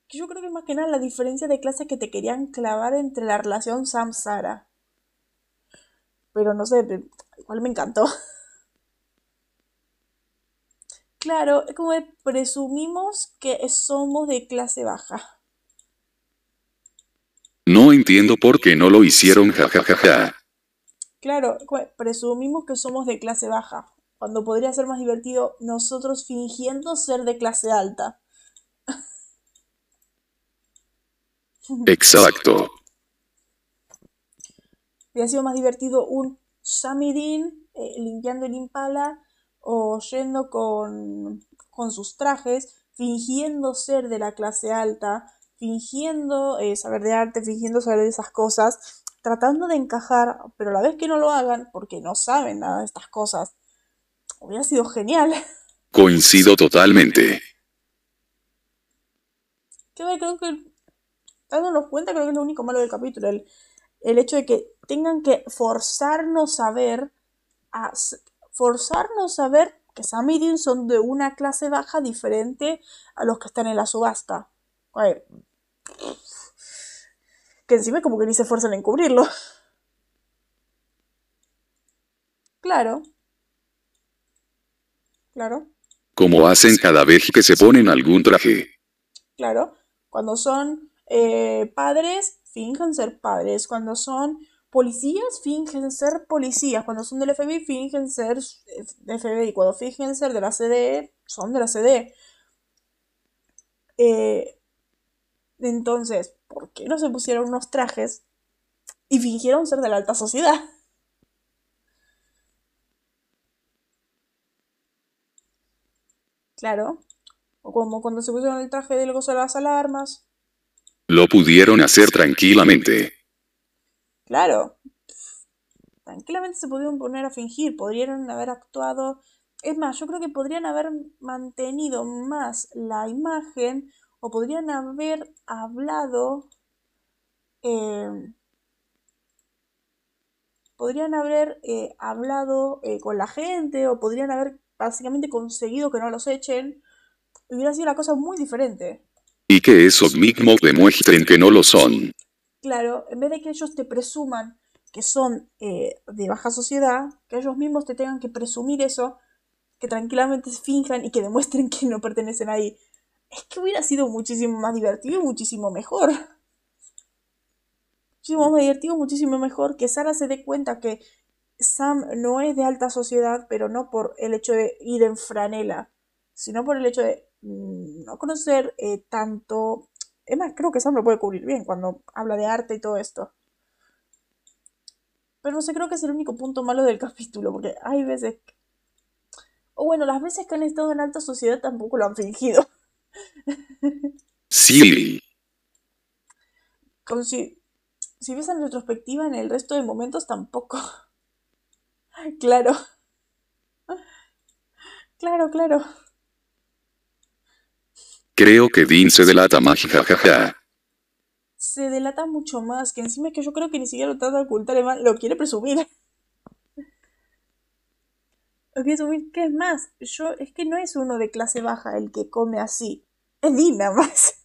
Yo creo que más que nada la diferencia de clases que te querían clavar entre la relación Sam-Sara. Pero no sé, igual me encantó. <laughs> Claro, es como presumimos que somos de clase baja. No entiendo por qué no lo hicieron jajajaja. Claro, es como de presumimos que somos de clase baja. Cuando podría ser más divertido nosotros fingiendo ser de clase alta. <laughs> Exacto. Hubiera sido más divertido un Sammy Dean eh, limpiando el Impala o yendo con, con sus trajes, fingiendo ser de la clase alta, fingiendo eh, saber de arte, fingiendo saber de esas cosas, tratando de encajar, pero a la vez que no lo hagan, porque no saben nada de estas cosas. Hubiera sido genial. <laughs> Coincido totalmente. Creo que, dándonos cuenta, creo que es lo único malo del capítulo, el, el hecho de que tengan que forzarnos a ver, a, forzarnos a ver que Sam y Dean son de una clase baja diferente a los que están en la subasta. Ay, que encima como que ni se esfuerzan en cubrirlo. Claro. Claro. Como hacen cada vez que se ponen algún traje. Claro, cuando son eh, padres, fingen ser padres. Cuando son policías fingen ser policías, cuando son del FBI fingen ser eh, FBI, cuando fingen ser de la CDE son de la CDE. Eh, entonces, ¿por qué no se pusieron unos trajes y fingieron ser de la alta sociedad? Claro. O como cuando se pusieron el traje del gozo de las alarmas. Lo pudieron hacer tranquilamente. Claro. Tranquilamente se pudieron poner a fingir, podrían haber actuado. Es más, yo creo que podrían haber mantenido más la imagen o podrían haber hablado. Eh, podrían haber eh, hablado eh, con la gente o podrían haber básicamente conseguido que no los echen. Hubiera sido la cosa muy diferente. Y que esos mismos demuestren que no lo son. Claro, en vez de que ellos te presuman que son eh, de baja sociedad, que ellos mismos te tengan que presumir eso, que tranquilamente finjan y que demuestren <laughs> que no pertenecen ahí. Es que hubiera sido muchísimo más divertido y muchísimo mejor. Muchísimo más divertido, muchísimo mejor que Sara se dé cuenta que Sam no es de alta sociedad, pero no por el hecho de ir en franela, sino por el hecho de mm, no conocer eh, tanto es más, creo que Sam lo puede cubrir bien cuando habla de arte y todo esto. Pero no sé, creo que es el único punto malo del <laughs> capítulo, porque hay veces... O bueno, las veces que han estado en alta sociedad tampoco lo han fingido. Sí. Como si... Si ves en retrospectiva, en el resto de momentos tampoco. <laughs> Claro. Claro, claro. Creo que Dean se delata más, jajaja. Se delata mucho más, que encima es que yo creo que ni siquiera lo trata de ocultar, además lo quiere presumir. Lo quiere presumir, ¿qué es más? Yo, es que no es uno de clase baja el que come así. Es Dean nada más.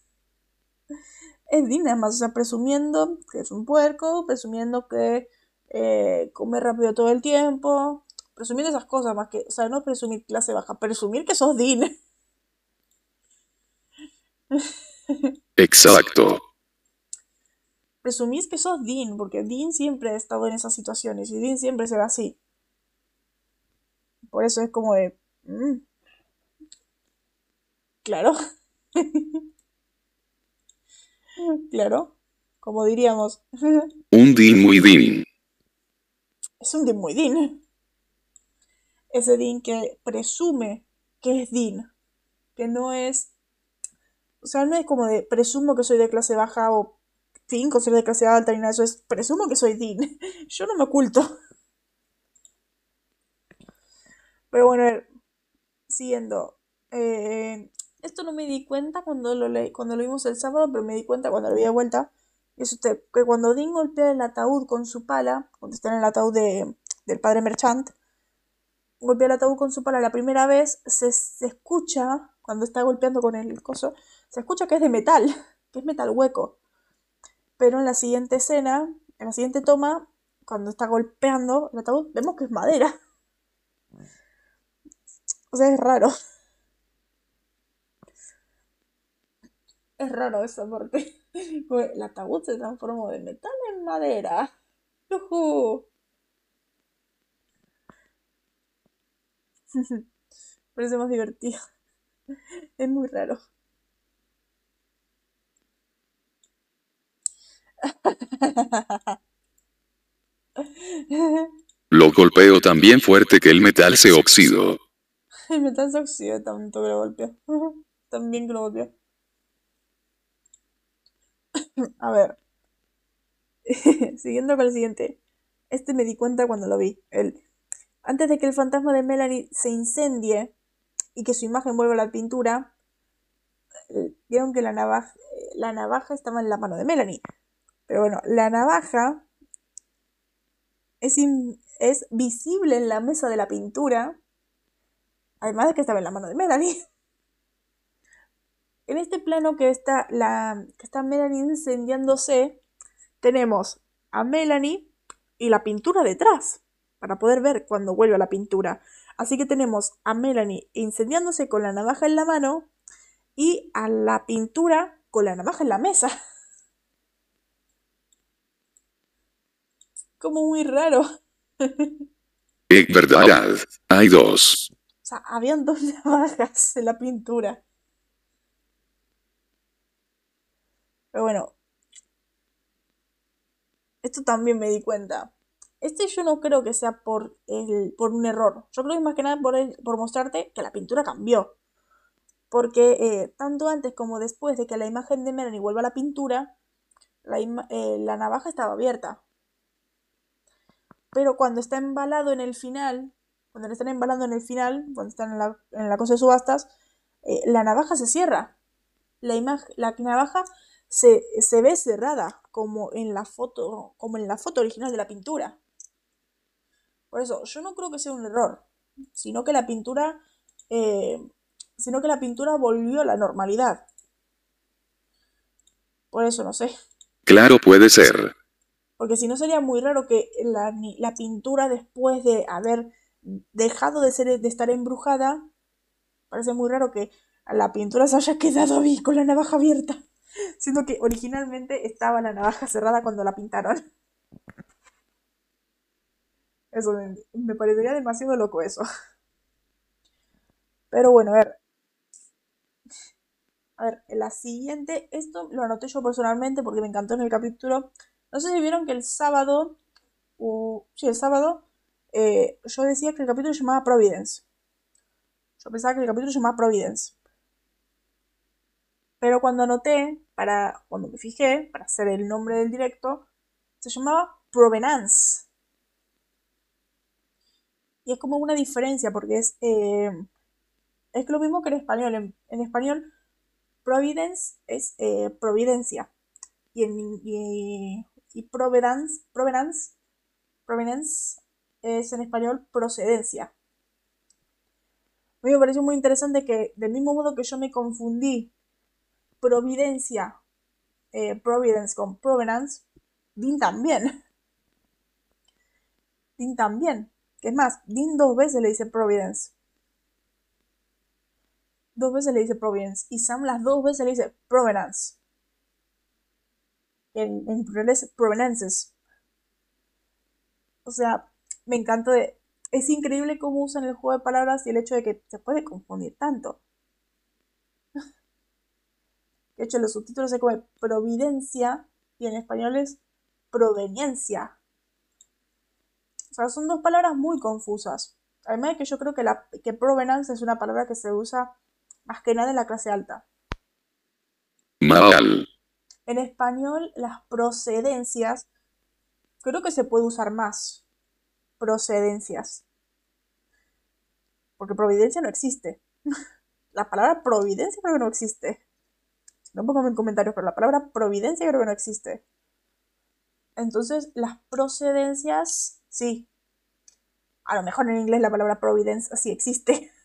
Es Dean nada más, o sea, presumiendo que es un puerco, presumiendo que eh, come rápido todo el tiempo, presumiendo esas cosas más que, o sea, no presumir clase baja, presumir que sos Dean. <laughs> Exacto. Presumís que sos Dean, porque Dean siempre ha estado en esas situaciones y Dean siempre se ve así. Por eso es como de... mm, Claro. <laughs> claro. Como diríamos. <laughs> Un Dean muy Dean. es un Dean muy Dean. Ese Dean que presume que es Dean. Que no es o sea, no es como de presumo que soy de clase baja o finco ser de clase alta ni nada de eso, es presumo que soy Dean. <laughs> Yo no me oculto. Pero bueno, a ver, siguiendo. Eh, esto no me di cuenta cuando lo leí, cuando lo vimos el sábado, pero me di cuenta cuando lo vi de vuelta. Es usted, que cuando Dean golpea el ataúd con su pala, cuando está en el ataúd de, del padre Merchant, golpea el ataúd con su pala la primera vez, se, se escucha, cuando está golpeando con el coso, se escucha que es de metal, <laughs> que es metal hueco. Pero en la siguiente escena, en la siguiente toma, cuando está golpeando el ataúd, vemos que es madera. O sea, es raro. Es raro esa parte. <laughs> El ataúd se transformó de metal en madera. ¡Yujú! <laughs> Parece más divertido. Es muy raro. Lo golpeo tan bien fuerte que el metal se oxidó. El metal se oxida tanto que lo golpeó. <laughs> También que lo golpeó. A ver. <laughs> Siguiendo con el siguiente. Este me di cuenta cuando lo vi. El, antes de que el fantasma de Melanie se incendie y que su imagen vuelva a la pintura, eh, vieron que la navaja, la navaja estaba en la mano de Melanie. Pero bueno, la navaja es, es visible en la mesa de la pintura, además de que estaba en la mano de Melanie. <laughs> En este plano que está, la, que está Melanie incendiándose, tenemos a Melanie y la pintura detrás, para poder ver cuando vuelve a la pintura. Así que tenemos a Melanie incendiándose con la navaja en la mano y a la pintura con la navaja en la mesa. <laughs> Como muy raro. <laughs> Es verdad. Hay dos. O sea, habían dos <laughs> navajas en la pintura. Pero bueno, esto también me di cuenta. Este yo no creo que sea por, el, por un error. Yo creo que más que nada por, el- por mostrarte que la pintura cambió. porque eh, tanto antes como después de que la imagen de Melanie vuelva a la pintura, la, eh, la navaja estaba abierta. Pero cuando está embalado en el final, cuando le están embalando en el final, cuando están en la, en la cosa de subastas, eh, la navaja se cierra. La, la navaja se, se, ve cerrada, como en la foto, como en la foto original de la pintura. Por eso, yo no creo que sea un error, sino que la pintura, eh, sino que la pintura volvió a la normalidad. Por eso, no sé. Claro, puede ser. Porque si no sería muy raro que la, la pintura después de haber dejado de ser de estar embrujada, parece muy raro que la pintura se haya quedado ahí con la navaja abierta, <laughs> siendo que originalmente estaba la navaja cerrada cuando la pintaron. <laughs> Eso me, parecería demasiado loco eso. Pero bueno, a ver. A ver, la siguiente, esto lo anoté yo personalmente porque me encantó en el capítulo. No sé si vieron que el sábado, sí, el sábado, eh, yo decía que el capítulo se llamaba Providence. Yo pensaba que el capítulo se llamaba Providence. Pero cuando anoté, para, cuando me fijé, para hacer el nombre del directo, se llamaba Provenance. Y es como una diferencia, porque es, eh, es lo mismo que en español. En, español, Providence es eh, providencia. Y, en, y, y Provenance, Provenance, Provenance es en español procedencia. A mí me pareció muy interesante que, del mismo modo que yo me confundí providencia, eh, providence con provenance, Dean también. <laughs> Dean también. Que es más, Dean dos veces le dice providence. Dos veces le dice providence. Y Sam las dos veces le dice provenance. En, en plural es provenances. O sea, me encanta de... Es increíble cómo usan el juego de palabras y el hecho de que se puede confundir tanto. <laughs> De hecho, los subtítulos se como providencia y en español es proveniencia. O sea, son dos palabras muy confusas. Además de que yo creo que, la, que provenance es una palabra que se usa más que nada en la clase alta. En español, las procedencias creo que se puede usar más procedencias. Porque providencia no existe. <laughs> la palabra providencia creo que no existe. No pongo en comentarios, pero la palabra providencia creo que no existe. Entonces, las procedencias, sí. A lo mejor en inglés la palabra providencia sí existe. <laughs>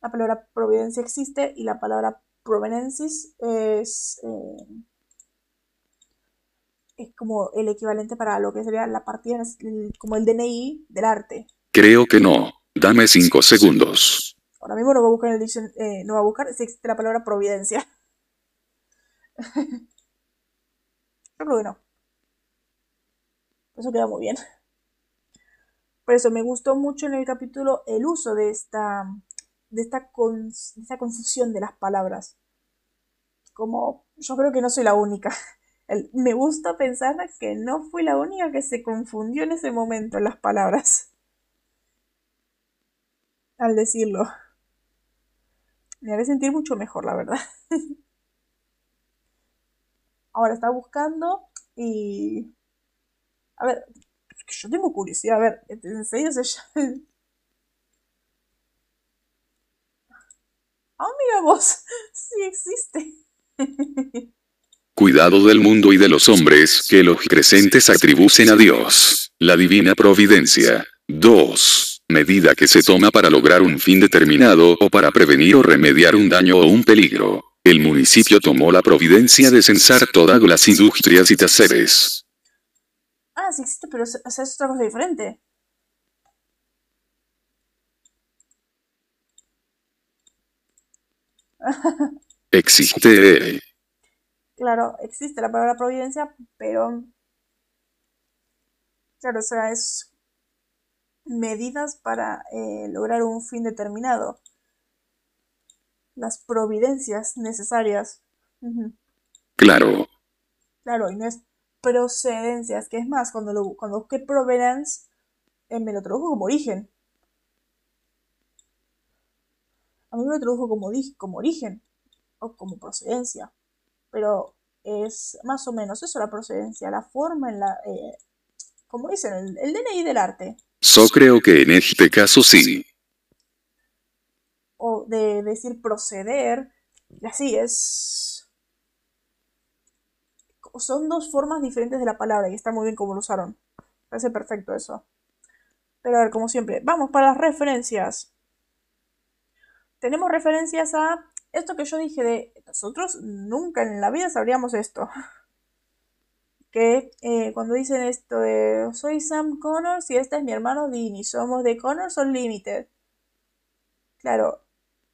La palabra providencia existe y la palabra provenensis es... Eh, es como el equivalente para lo que sería la partida, como el DNI del arte. Creo que no. Dame cinco segundos. Ahora mismo no voy a buscar en el eh, no va a buscar si existe la palabra providencia. <laughs> Yo creo que no. Eso queda muy bien. Por eso me gustó mucho en el capítulo el uso de esta, de esta, de esta confusión de las palabras. Como yo creo que no soy la única <laughs> me gusta pensar que no fui la única que se confundió en ese momento en las palabras. <laughs> Al decirlo. Me haré sentir mucho mejor, la verdad. <laughs> Ahora está buscando y... A ver, yo tengo curiosidad. A ver, ¿en serio se llama? Ah, mira vos, <laughs> sí existe. Cuidado del mundo y de los hombres que los presentes atribucen a Dios, la divina providencia. 2. Medida que se toma para lograr un fin determinado o para prevenir o remediar un daño o un peligro. El municipio tomó la providencia de censar todas las industrias y taseres. Ah, sí existe, pero es, es otra cosa diferente. Existe claro, existe la palabra providencia, pero, claro, o sea, es medidas para eh, lograr un fin determinado. Las providencias necesarias. Claro. Claro, y no es procedencias, que es más, cuando, lo, cuando busqué provenance, eh, me lo tradujo como origen. A mí me lo tradujo como, como origen o como procedencia. Pero es más o menos eso la procedencia, la forma en la... Eh, como dicen, el, el DNI del arte. Yo creo que en este caso sí. O de decir proceder, y así es... Son dos formas diferentes de la palabra y está muy bien como lo usaron. Parece perfecto eso. Pero a ver, como siempre, vamos para las referencias. Tenemos referencias a esto que yo dije de nosotros nunca en la vida sabríamos esto. <laughs> Que eh, cuando dicen esto de soy Sam Connors y este es mi hermano Dini, somos de Connors Unlimited. Claro,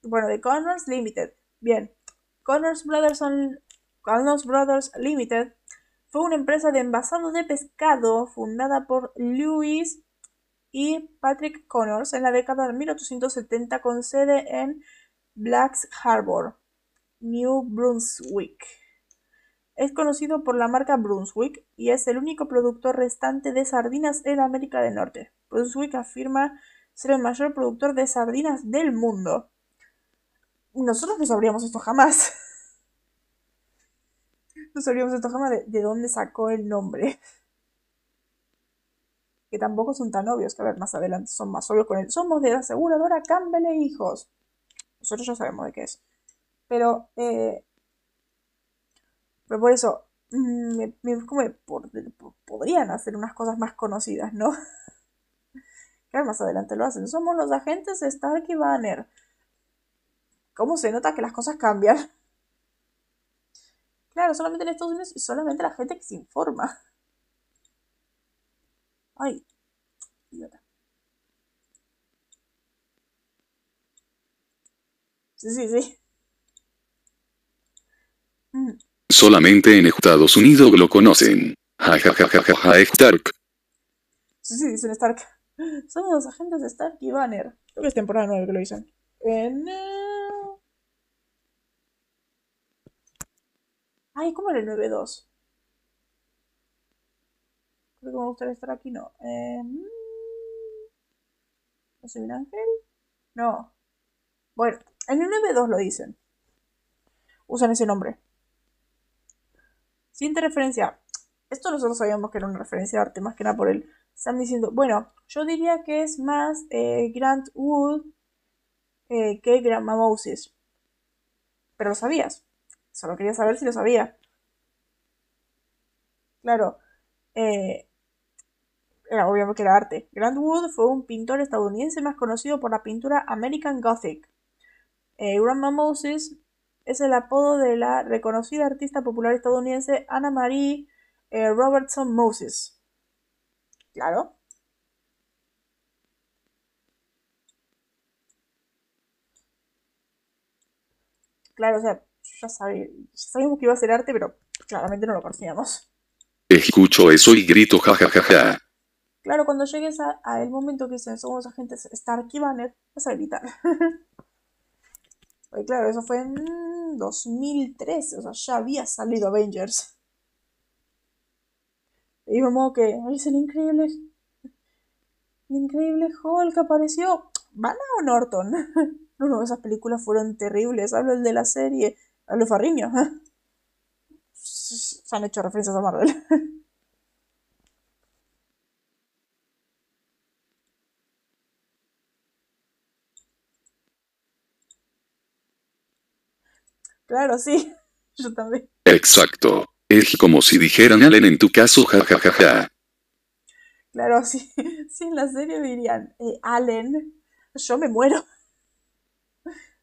bueno, de Connors Limited. Bien, Connors Brothers, Connors Brothers Limited fue una empresa de envasado de pescado fundada por Louis y Patrick Connors en la década de 1870 con sede en Blacks Harbor, New Brunswick. Es conocido por la marca Brunswick y es el único productor restante de sardinas en América del Norte. Brunswick afirma ser el mayor productor de sardinas del mundo. Nosotros no sabríamos esto jamás. <laughs> No sabríamos esto jamás de, de dónde sacó el nombre que tampoco son tan obvios, que a ver, más adelante son más obvios con el somos de la aseguradora Campbell e Hijos. Nosotros ya sabemos de qué es. Pero, eh, pero por eso, mm, como podrían hacer unas cosas más conocidas, ¿no? <laughs> Claro, más adelante lo hacen. Somos los agentes Stark y Banner. ¿Cómo se nota que las cosas cambian? <laughs> Claro, solamente en Estados Unidos y solamente la gente que se informa. Ay, Sí, sí, sí. Mm. Solamente en Estados Unidos lo conocen. Ja, ja, ja, ja, ja, ja, Stark. Sí, sí, dicen Stark. Somos agentes de Stark y Banner. Creo que es temporada 9 que lo dicen. En... Ay, ¿cómo era el 9-2? Creo que me gustaría estar aquí, no. Eh... ¿No soy un ángel? No. Bueno, en el 9.2 lo dicen. Usan ese nombre. Siguiente referencia. Esto nosotros sabíamos que era una referencia de arte, más que nada por él. Están diciendo, bueno, yo diría que es más eh, Grant Wood eh, que Grandma Moses. Pero lo sabías. Solo quería saber si lo sabía. Claro. Eh, era obviamente era arte. Grant Wood fue un pintor estadounidense más conocido por la pintura American Gothic. Eh, Grandma Moses es el apodo de la reconocida artista popular estadounidense Anna Marie eh, Robertson Moses. Claro. Claro, o sea, ya, sabíamos que iba a ser arte, pero claramente no lo conocíamos. Escucho eso y grito jajajaja. Claro, cuando llegues a, el momento que dicen somos agentes Stark y Banner, vas a gritar. <laughs> Oye, claro, eso fue en 2013, o sea, ya había salido Avengers. Y como que, es el increíble. El increíble Hulk apareció. ¿Van o Norton? <laughs> no, no, esas películas fueron terribles. Hablo el de la serie. Hablo Farriño. <laughs> Se han hecho referencias a Marvel. Claro, sí. <laughs> Yo también. Exacto. Es como si dijeran Allen en tu caso, jajajaja. Claro, sí. <laughs> Sí, en la serie dirían, eh, Allen, yo me muero.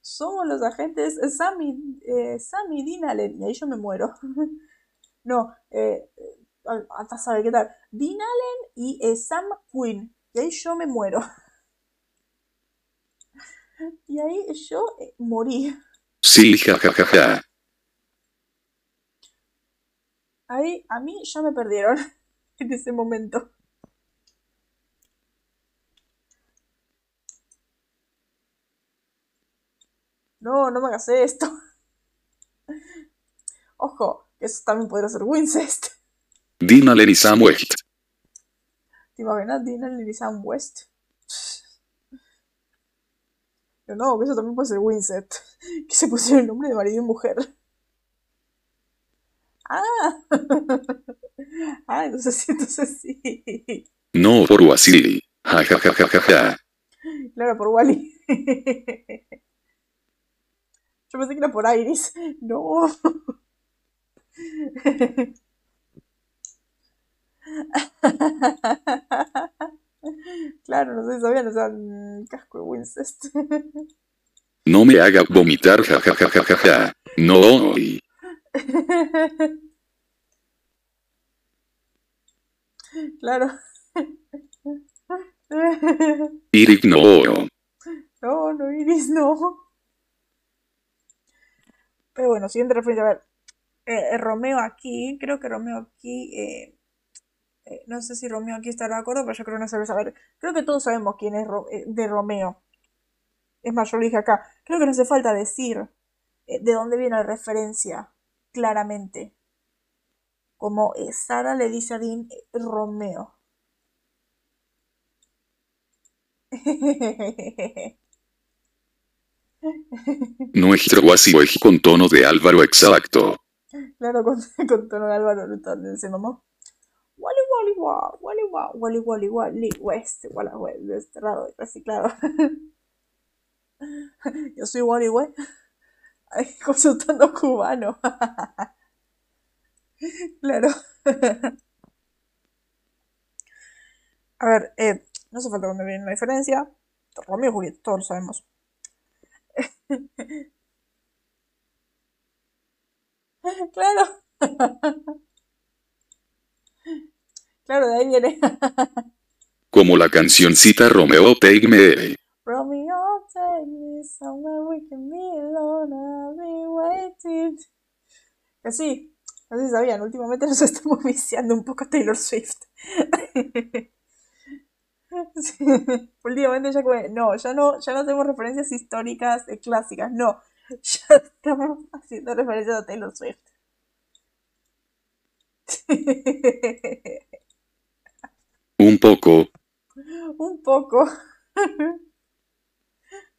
Somos los agentes Sammy, eh, Sammy Dean Allen, y ahí yo me muero. <laughs> no, eh, hasta sabe qué tal. Dean Allen y eh, Sam Quinn, y ahí yo me muero. y ahí yo eh, morí. Sí, jajajaja. Ahí a mí ya me perdieron <laughs> en ese momento. No, no me hagas esto. <laughs> Ojo, eso también podría ser Wincest. Dina Lenny Sam West. ¿Te imaginas Dina Lenny Sam West? Pero no, que eso también puede ser Winset. <laughs> Que se pusieron el nombre de marido y mujer. Ah. <laughs> ah, entonces sí, entonces sí. No por así. Ja ja ja ja ja ja. Claro, por Wally. Yo pensé que era por Iris. No. <laughs> Claro, no sé si sabían, o sea, mm, casco de Wincest. No me haga vomitar ja ja ja ja ja ja. No. Claro. Irik no. No, no, Iris, no. Pero bueno, siguiente referencia. A ver, eh, Romeo aquí, creo que Romeo aquí, eh, eh, no sé si Romeo aquí estará de acuerdo, pero yo creo que no se saber. Creo que todos sabemos quién es de Romeo. Es más, yo lo dije acá. Creo que no hace falta decir de dónde viene la referencia, claramente. Como Sara le dice a Dean Romeo. Nuestro guasi con tono de Álvaro exacto. Claro, con, <laughs> con tono de Álvaro Luton, se mamó. Wally Wally Wally Wally Wally Wally Wally West, Wally West, reciclado. <laughs> <laughs> Yo soy Wally West. <laughs> <laughs> Consultando cubano. claro. A ver, eh, no hace falta que me la diferencia. Romeo y Julieta, todos lo sabemos. claro. claro, de ahí viene. Como la cancioncita Romeo Take Me. Romeo, take me somewhere we can be alone, I'll be waiting. Así, así sabían, últimamente nos <laughs> estamos viciando un poco a Taylor Swift. <laughs> Últimamente ya como, no, ya no, ya no hacemos referencias históricas eh, clásicas, no, <laughs> ya estamos haciendo referencias a Taylor Swift. Un poco. Un poco.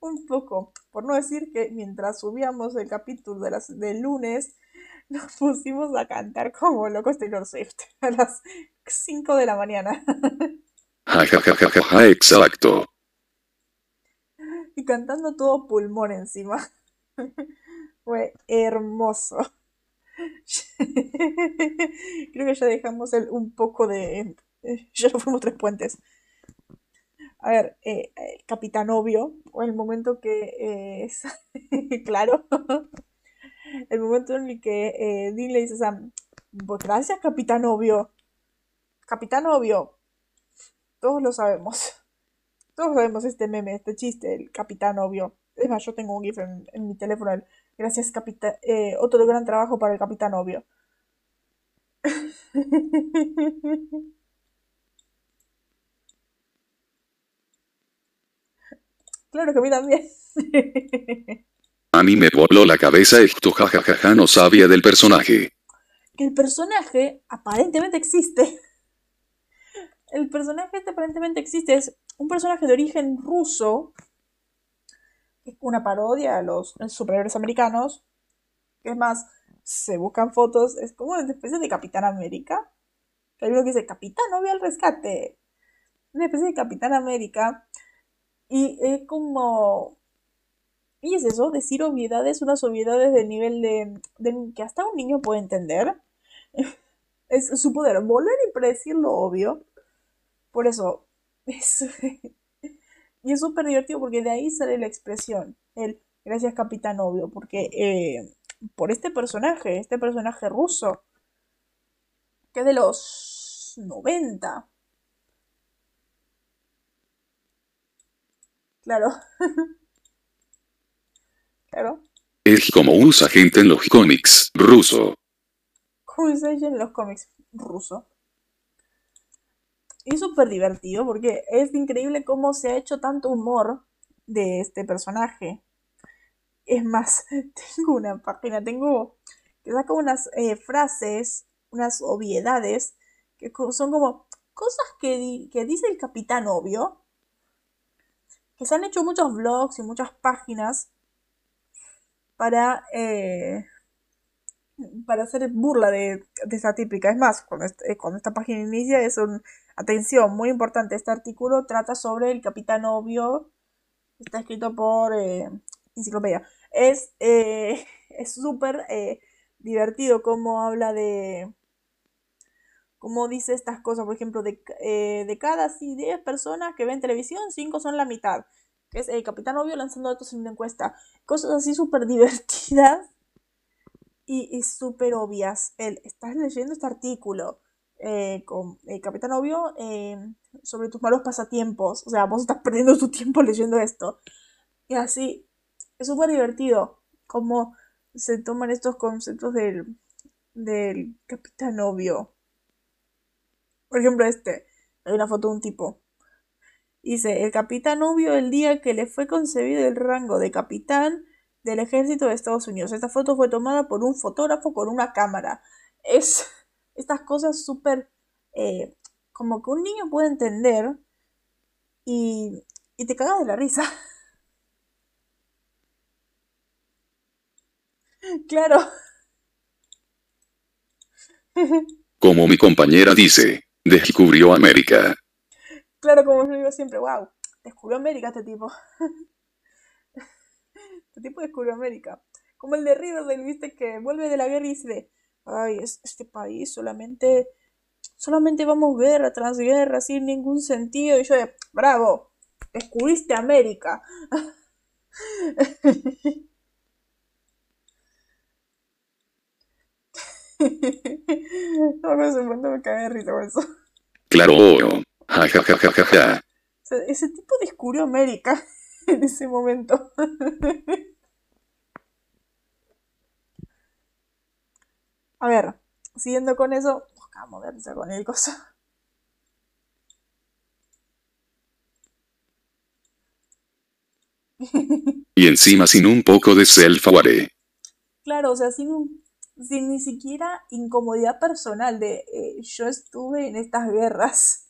Un poco. Por no decir que mientras subíamos el capítulo de las, del lunes, <laughs> nos pusimos a cantar como locos Taylor Swift <laughs> a las 5 de la mañana. Exacto. Y cantando todo pulmón encima. <laughs> Fue hermoso. Creo que ya dejamos el, un poco de... Ya lo fuimos tres puentes. A ver, eh, eh, Capitán Obvio, o el momento que es... <laughs> claro. el momento en el que eh, Dean le dice a Sam, pues gracias Capitán Obvio. Capitán Obvio, todos lo sabemos. Todos sabemos este meme, este chiste, el capitán obvio. Es más, yo tengo un GIF en, mi teléfono. Gracias, capitán. Eh, otro gran trabajo para el capitán obvio. <laughs> claro que a mí también. a mí me voló la cabeza esto, jajajaja, no sabía del personaje. Que el personaje aparentemente existe el personaje este aparentemente existe. Es un personaje de origen ruso. Es una parodia a los superiores americanos. Es más, se buscan fotos. Es como una especie de Capitán América. Hay uno que dice, Capitán, no al rescate. Una especie de Capitán América. Y es como... Y es eso, decir obviedades, unas obviedades de nivel de, que hasta un niño puede entender. <laughs> es su poder, volar y predecir lo obvio. Por eso, <laughs> y es súper divertido porque de ahí sale la expresión, el gracias capitán obvio, porque eh, por este personaje, este personaje ruso, que es de los 90. Claro. <laughs> claro. Es como usa gente en los cómics ruso. Como usa en los cómics ruso es súper divertido porque es increíble cómo se ha hecho tanto humor de este personaje. Es más, <laughs> tengo una página, tengo que saco unas eh, frases, unas obviedades, que son como cosas que, que dice el capitán obvio, que se han hecho muchos blogs y muchas páginas para, eh, para hacer burla de, de, esta típica. Es más, cuando, eh, cuando esta página inicia es un... Atención, muy importante, este artículo trata sobre el capitán obvio. Está escrito por eh, Enciclopedia. Es eh, <laughs> súper divertido cómo habla de... Cómo dice estas cosas, por ejemplo, de, de cada 10 personas que ven televisión, 5 son la mitad que es el Capitán Obvio lanzando datos en una encuesta. Cosas así súper <laughs> divertidas y, súper obvias. El, estás leyendo este artículo eh, con el Capitán Obvio eh, sobre tus malos pasatiempos. O sea, vos estás perdiendo tu tiempo leyendo esto. Y así, es súper divertido cómo se toman estos conceptos del, del Capitán Obvio. Por ejemplo, este. Hay una foto de un tipo Dice, el capitán Obvio el día que le fue concebido el rango de capitán del ejército de Estados Unidos. Esta foto fue tomada por un fotógrafo con una cámara. Es <laughs> estas cosas súper... Eh, como que un niño puede entender y, y te cagas de la risa. <laughs> claro. <laughs> Como mi compañera dice, descubrió América. Claro, como yo digo siempre, wow, descubrió América este tipo. <laughs> este tipo descubrió América. Como el de Riverdale, viste, que vuelve de la guerra y dice, ay, este país solamente, solamente vamos guerra tras guerra sin ningún sentido. Y yo de, bravo, descubriste América. <laughs> <laughs> no, me, me cae de risa con eso. Claro, ese tipo descubrió América <laughs> en ese momento. A ver, siguiendo con eso, vamos a ver con el cosa. <laughs> Y encima sin un poco de self-aware. Claro, o sea, sin, un, sin ni siquiera incomodidad personal de eh, yo estuve en estas guerras.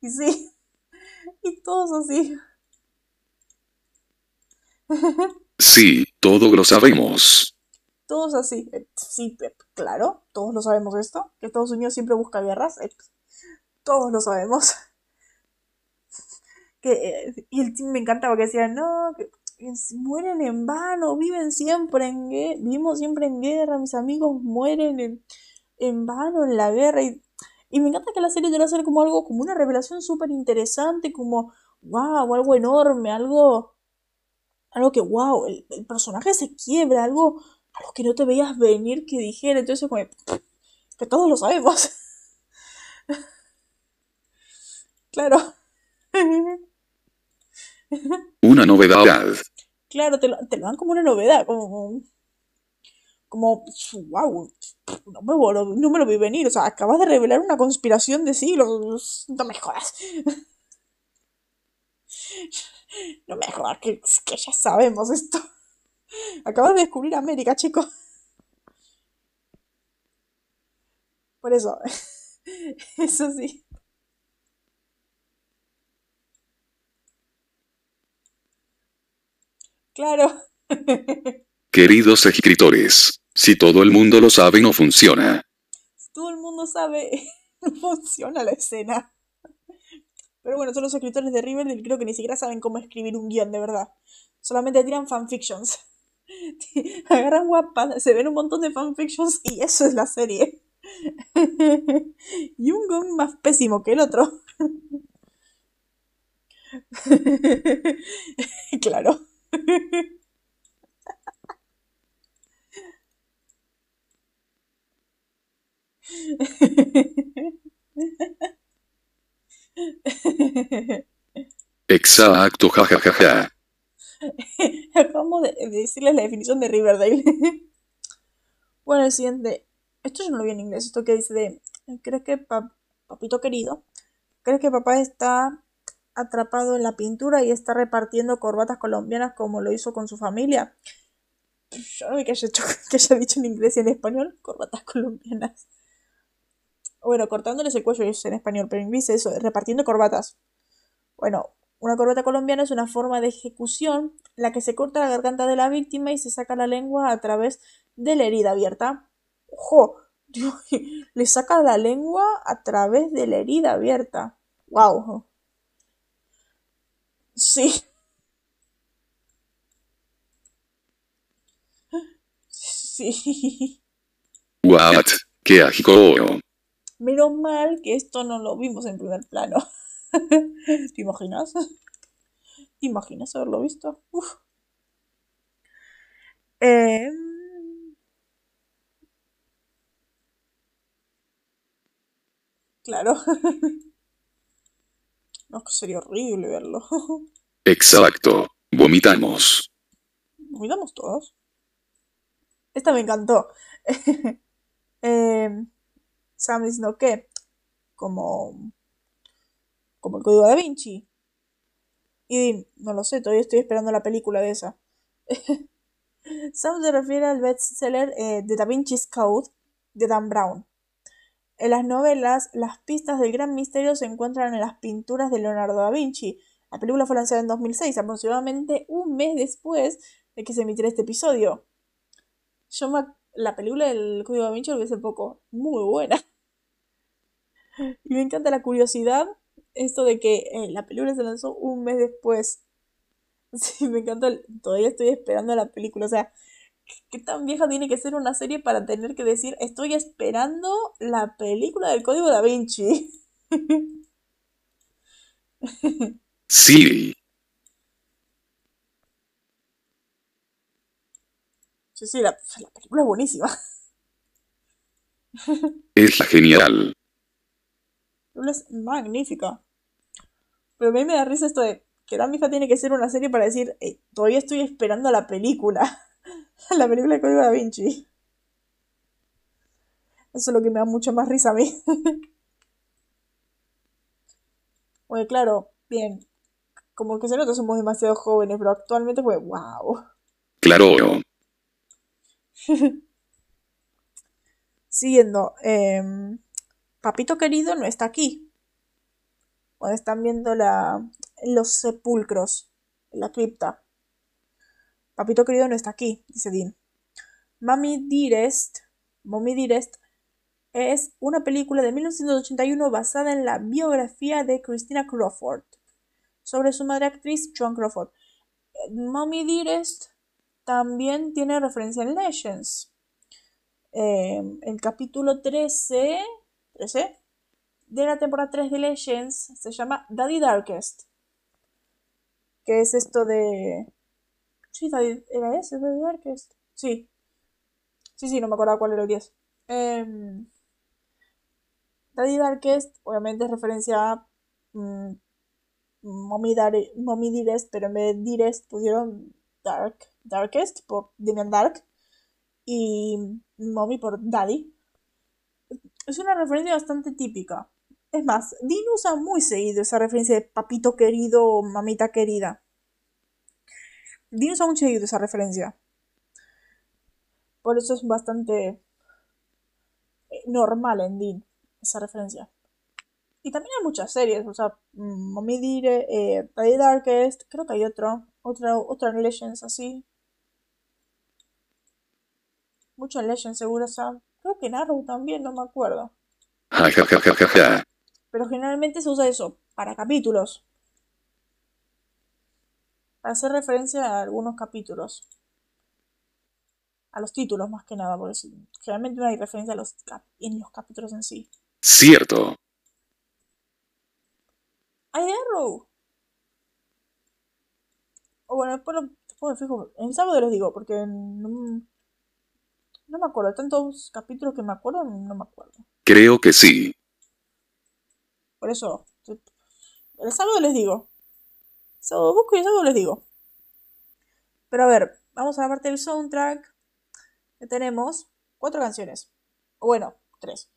Y sí, y todos así. Sí, todos lo sabemos. Todos así. Eh, sí, claro, todos lo sabemos esto. Que Estados Unidos siempre busca guerras. Eh, todos lo sabemos. <laughs> Que, eh, y el team me encantaba que decía, no, que mueren en vano, viven siempre en guerra, vivimos siempre en guerra, mis amigos mueren en, en vano en la guerra. Y y me encanta que la serie a ser como algo, como una revelación súper interesante, como, wow, algo enorme, algo, algo que, wow, el, personaje se quiebra, algo, algo que no te veías venir que dijera, entonces como, que todos lo sabemos. <laughs> claro. <laughs> Una novedad. Claro, te lo, te lo dan como una novedad, como como, wow, no me, no me lo vi venir, o sea, acabas de revelar una conspiración de siglos, no me jodas. No me jodas, que, que ya sabemos esto. Acabas de descubrir América, chico. Por eso, <laughs> eso sí. Claro. Queridos escritores, si todo el mundo lo sabe no funciona. Si todo el mundo sabe, <laughs> no funciona la escena. Pero bueno, son los escritores de Riverdale, creo que ni siquiera saben cómo escribir un guion de verdad. Solamente tiran fanfictions. <laughs> Agarran guapas, se ven un montón de fanfictions y eso es la serie. <laughs> y un guion más pésimo que el otro. claro. Exacto, jajajaja. Acabamos de decirles la definición de Riverdale. bueno, el siguiente. Esto yo no lo vi en inglés. Esto que dice de. ¿Crees que papito querido? ¿Crees que papá está atrapado en la pintura y está repartiendo corbatas colombianas como lo hizo con su familia? Yo no haya, <laughs> que haya dicho en inglés y en español corbatas colombianas. Bueno, cortándoles el cuello es en español, pero en inglés es eso, repartiendo corbatas. Bueno, una corbata colombiana es una forma de ejecución en la que se corta la garganta de la víctima y se saca la lengua a través de la herida abierta. ¡Ojo! <laughs> Le saca la lengua a través de la herida abierta. ¡Wow! Sí. Sí. What? ¡Qué asco! Menos mal que esto no lo vimos en primer plano. <laughs> ¿Te imaginas? ¿Te imaginas haberlo visto? Uf. Eh... Claro. <laughs> no, que sería horrible verlo. <laughs> Exacto. Vomitamos. ¿Vomitamos todos? Esta me encantó. <laughs> eh, Sam diciendo que, como, como el código da Vinci. Y no lo sé, todavía estoy esperando la película de esa. <laughs> Sam se refiere al bestseller eh, de Da Vinci's Code de Dan Brown. En las novelas, las pistas del gran misterio se encuentran en las pinturas de Leonardo da Vinci. La película fue lanzada en 2006, aproximadamente un mes después de que se emitiera este episodio. Yo la película del Código da Vinci lo vi hace poco. Muy buena. <laughs> Y me encanta la curiosidad, esto de que eh, la película se lanzó un mes después. <laughs> Sí, me encanta. Todavía estoy esperando la película. O sea, ¿qué tan vieja tiene que ser una serie para tener que decir estoy esperando la película del Código da Vinci? Sí. Sí, sí, la, la película es buenísima. Es la genial. La película es magnífica. Pero a mí me da risa esto de que la hija tiene que ser una serie para decir "Eh, todavía estoy esperando la película. <laughs> la película del Código da Vinci. Eso es lo que me da mucho más risa a mí. <laughs> Oye, claro, bien. Como que se nota somos demasiado jóvenes, pero actualmente fue wow. Claro. <laughs> Siguiendo, em, Papito querido no está aquí. Cuando están viendo la, los sepulcros, la cripta. Papito querido no está aquí, dice Dean. Mami Dearest, Mommy Dearest, es una película de 1981 basada en la biografía de Christina Crawford sobre su madre actriz Joan Crawford. Mommy Dearest también tiene referencia en Legends. Eh, el capítulo 13, 13 de la temporada 3 de Legends se llama Daddy Darkest. Que es esto de. Sí, Daddy, ¿era ese? Daddy Darkest. Sí. Sí, sí, no me acordaba cuál era el 10. Em, Daddy Darkest, obviamente es referencia a mm, Mommy, Dar- Mommy pero en vez de Dearest pusieron Dark, Darkest por Demian Dark y Mommy por Daddy. Es una referencia bastante típica. Es más, Dean usa muy seguido esa referencia de papito querido o mamita querida. Dean muy seguido esa referencia. Por eso es bastante eh, normal en Dean esa referencia. Y también hay muchas series, o sea, mm, Mommy Dire, eh, Daddy Darkest, creo que hay otro, otra, otra en Legends así. Mucho en Legends seguro, o sea, creo que en Arrow también, no me acuerdo. <laughs> Pero generalmente se usa eso, para capítulos. Para hacer referencia a algunos capítulos. A los títulos más que nada, porque generalmente no hay referencia a los en los capítulos en sí. Cierto. ¡Hay Arrow! O bueno, después, lo, después me fijo. En el sábado les digo, porque no, no me acuerdo. Tantos capítulos que me acuerdo, no me acuerdo. Creo que sí. Por eso, el sábado les digo. Sábado busco y sábado les digo. Pero a ver, vamos a la parte del soundtrack. Tenemos cuatro canciones. O bueno, tres.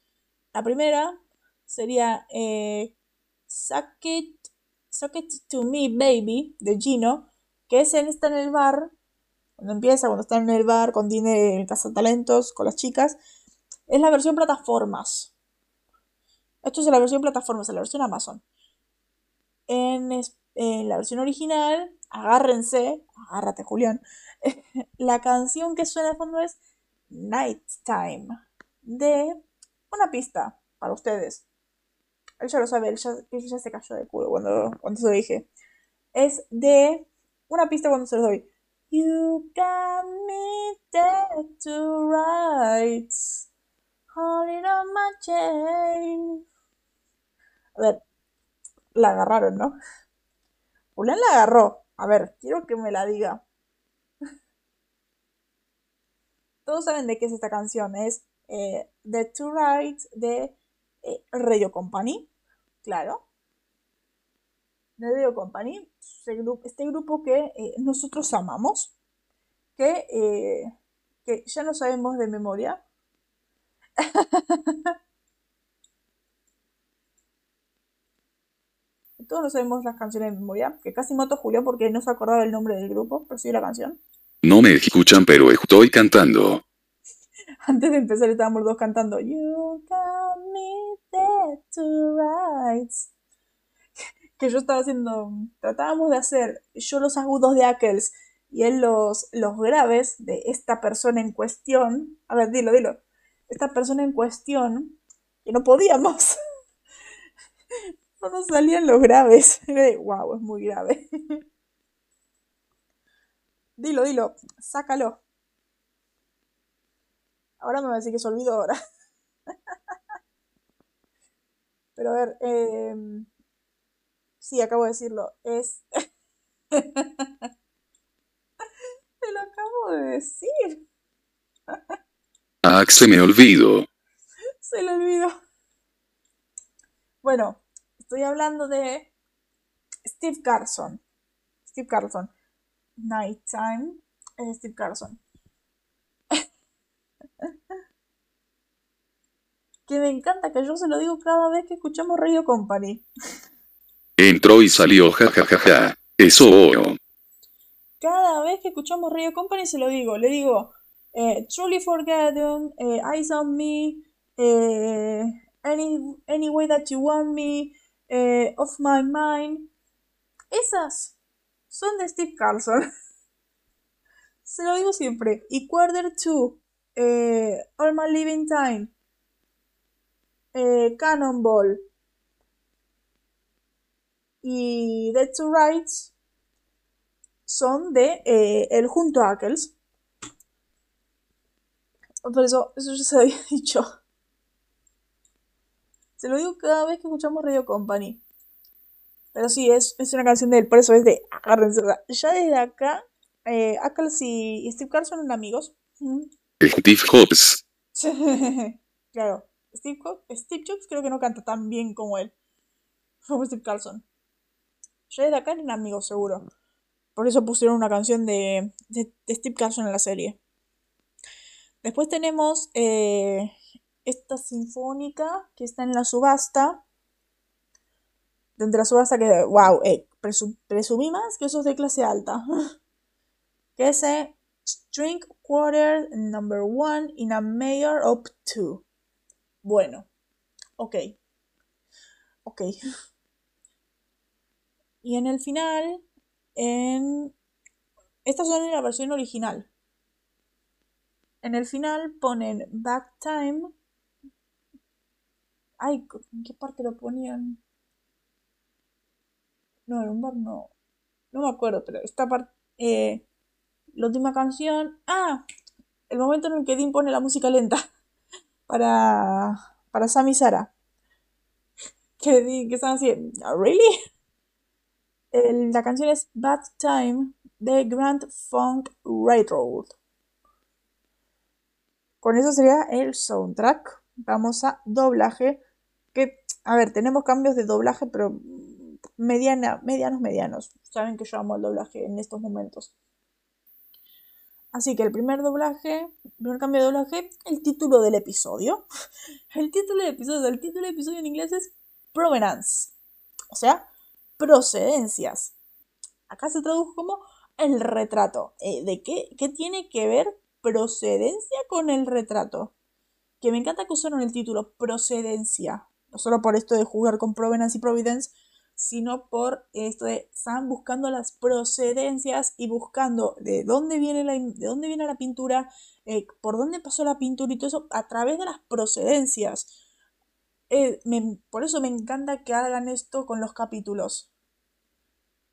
La primera sería eh, Suck It, to Me Baby de Gino. Que es en está en el bar. Cuando empieza, cuando está en el bar con Dine en Casa Talentos, con las chicas. Es la versión plataformas. Esto es la versión plataforma, es la versión Amazon. En, en la versión original, agárrense, agárrate Julián, <laughs> la canción que suena de fondo es Nighttime de una pista para ustedes. Él ya lo sabe, él ya, se cayó de culo cuando, cuando se lo dije. Es de una pista cuando se los doy. You got me dead to rights, holding on my chain. A ver, la agarraron, ¿no? Julián la agarró. A ver, quiero que me la diga. <laughs> Todos saben de qué es esta canción. Es eh, The Two Rights de eh, Radio Company. Claro. Radio Company. Este grupo que eh, nosotros amamos. Que, que ya no sabemos de memoria. <laughs> Todos no sabemos las canciones de memoria. Que casi mato a Julián porque no se acordaba el nombre del grupo, pero sí la canción. No me escuchan, pero estoy cantando. <laughs> Antes de empezar estábamos dos cantando You got me dead to rights. <laughs> Que yo estaba haciendo. Tratábamos de hacer yo los agudos de Ackles y él los, los graves de esta persona en cuestión. A ver, dilo, dilo. Esta persona en cuestión. Que no podíamos. No nos salían los graves. <laughs> wow, es muy grave. Dilo, dilo, sácalo. Ahora me va a decir que se olvidó ahora. <laughs> Pero a ver, eh... sí, acabo de decirlo. Es... <laughs> Te lo acabo de decir. Ah, se me olvidó. Se le olvidó. Bueno, estoy hablando de Steve Carson. Steve Carson. Nighttime es Steve Carson. <laughs> que me encanta, que yo se lo digo cada vez que escuchamos Radio Company. Entró y salió, jajajaja. Ja, ja, ja. Eso. Cada vez que escuchamos Radio Company se lo digo. Le digo, eh, Truly Forgotten, eh, Eyes on Me, eh, any, any Way That You Want Me, eh, Off My Mind. Esas son de Steve Carlson. <laughs> Se lo digo siempre. Y Quarter 2, eh, All My Living Time, eh, Cannonball y Dead to Rights son de eh, El Junto a Ackles. Por eso, eso ya se había <laughs> dicho. Se lo digo cada vez que escuchamos Radio Company. Pero sí, es, es una canción de él, por eso es de agárrense. Ya desde acá, eh, Ackles y, Steve Carson son amigos. Steve Jobs. <laughs> claro, Steve, Steve, Jobs creo que no canta tan bien como él. Como Steve Carlson. Ya desde acá eran amigos, seguro. Por eso pusieron una canción de, de, Steve Carson en la serie. Después tenemos eh, esta sinfónica que está en la subasta de la subasta que, wow, eh, presumí más que eso es de clase alta. <laughs> que es String Quarter Number One in a Major of Two. Bueno, ok. Ok. <laughs> Y en el final, en... Estas son en la versión original. En el final ponen Back Time. Ay, ¿en qué parte lo ponían? No, era un bar no. No me acuerdo, pero esta parte. Eh, la última canción. Ah, el momento en el que Dean pone la música lenta. <laughs> Para. Para Sam y Sara. <laughs> Que, que están así. ¿Really? <laughs> la canción es Bad Time de Grand Funk Railroad. Con eso sería el soundtrack. Vamos a doblaje. Que, a ver, tenemos cambios de doblaje, pero mediana, medianos, medianos. Saben que yo amo el doblaje en estos momentos. Así que el primer doblaje, el primer cambio de doblaje, el título del episodio. <laughs> El título del episodio, el título del episodio en inglés es Provenance. O sea, procedencias. Acá se tradujo como el retrato. Eh, ¿De qué, qué tiene que ver procedencia con el retrato? Que me encanta que usaron el título procedencia. No solo por esto de jugar con Provenance y Providence, sino por esto de Sam buscando las procedencias y buscando de dónde viene la, de dónde viene la pintura, eh, por dónde pasó la pintura y todo eso a través de las procedencias. Eh, por eso me encanta que hagan esto con los capítulos.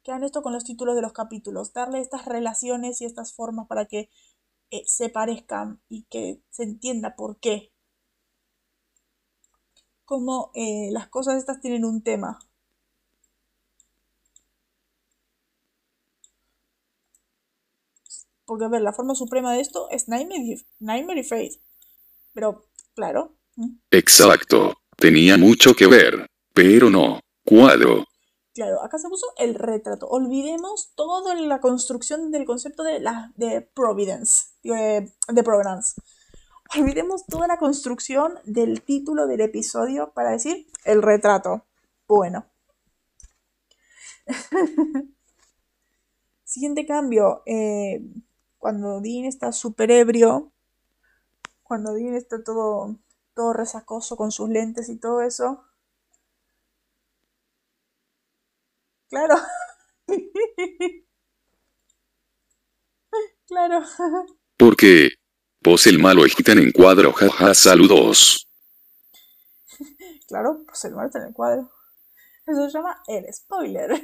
Que hagan esto con los títulos de los capítulos. Darle estas relaciones y estas formas para que eh, se parezcan y que se entienda por qué. Como las cosas estas tienen un tema. Porque, a ver, la forma suprema de esto es Nightmare, Nightmare y Faith. Pero, claro. Exacto. Tenía mucho que ver. Pero no. Cuadro. Claro, acá se puso el retrato. Olvidemos toda la construcción del concepto de, la, de Providence. De, de Providence. Olvidemos toda la construcción del título del episodio para decir el retrato. Bueno. <laughs> Siguiente cambio. Eh, cuando Dean está súper ebrio, cuando Dean está todo, todo resacoso con sus lentes y todo eso. Claro. <laughs> claro. Porque vos el malo está en el cuadro, jaja, saludos. claro, pues el malo está en el cuadro. Eso se llama el spoiler.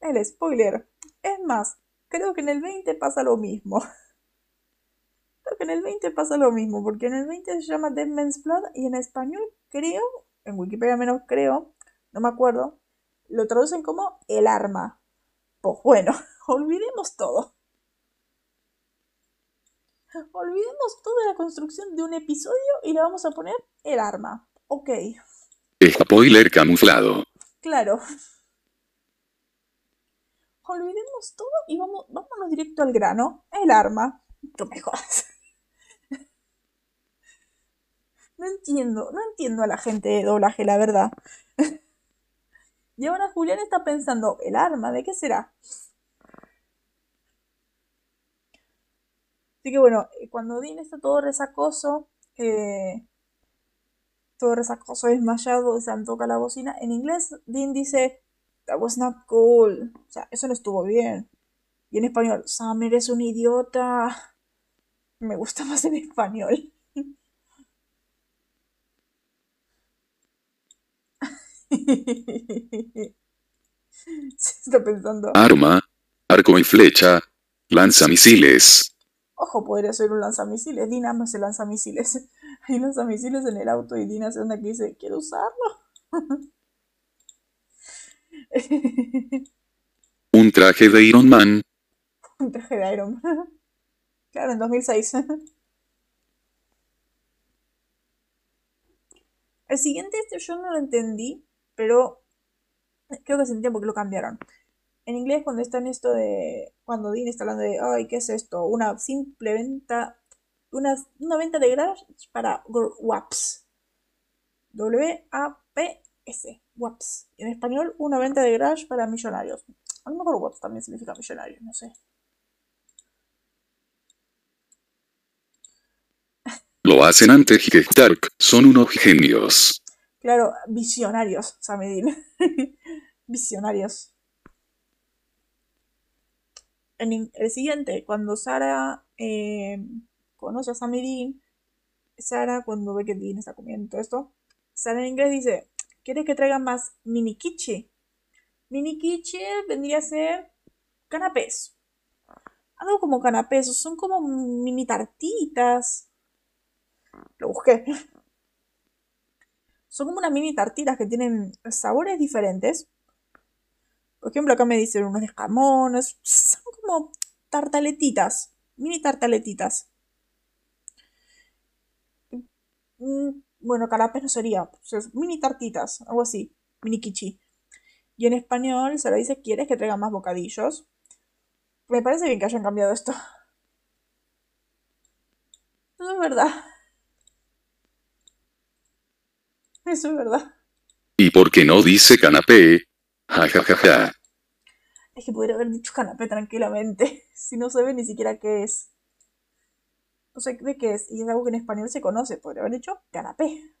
El spoiler. Es más, creo que en el 20 pasa lo mismo. Creo que en el 20 pasa lo mismo, porque en el 20 se llama Dead Man's Blood y en español creo, en Wikipedia menos creo, no me acuerdo, lo traducen como el arma. Pues bueno, <laughs> olvidemos todo. Olvidemos toda la construcción de un episodio y le vamos a poner el arma. Ok. Spoiler camuflado. Claro olvidemos todo y vamos, vámonos directo al grano. El arma. Tú me jodas. No entiendo, no entiendo a la gente de doblaje, la verdad. Y ahora Julián está pensando, ¿el arma? ¿De qué será? Así que bueno, eh, cuando Dean está todo resacoso, eh, todo resacoso, desmayado, se toca la bocina, en inglés Dean dice, That was not cool. O sea, eso no estuvo bien. Y en español, Sam, eres un idiota. Me gusta más en español. <laughs> Se está pensando. Arma, arco y flecha, lanzamisiles. Ojo, podría ser un lanzamisiles. Dina más se lanzamisiles. <laughs> Hay lanzamisiles en el auto y Dina se anda que dice, quiero usarlo. <laughs> Un traje de Iron Man. Un traje de Iron Man. <laughs> Claro, en 2006. El siguiente este yo no lo entendí, pero creo que se entiende porque lo cambiaron. En inglés cuando está en esto de... Cuando Dean está hablando de... Ay, ¿qué es esto? Una simple venta... Una, una venta de garage para WAPs. W-A-P-S. WAPS. En español, una venta de garage para millonarios. A lo mejor WAPS también significa millonario, no sé. <laughs> Lo hacen antes que Stark, son unos genios. Claro, visionarios, Samedin. <laughs> visionarios. El siguiente, cuando Sara eh, conoce a Samedin, Sara, cuando ve que Dean está comiendo todo esto, Sara en inglés dice, ¿Quieres que traiga más mini quiche? Mini quiche vendría a ser canapés. Algo como canapés, son como mini tartitas. Lo busqué. <laughs> Son como unas mini tartitas que tienen sabores diferentes. Por ejemplo, acá me dicen unos de. Son como tartaletitas. Mini tartaletitas. Mm, bueno, canapés no sería, mini tartitas, algo así, mini kichi. Y en español se le dice, ¿quieres que traiga más bocadillos? Me parece bien que hayan cambiado esto. <laughs> Eso es verdad. Eso es verdad. ¿Y por qué no dice canapé? Ja. Es que podría haber dicho canapé tranquilamente, <laughs> si no sabe ni siquiera qué es no sé de qué es, y es algo que en español se conoce, podría haber dicho canapé.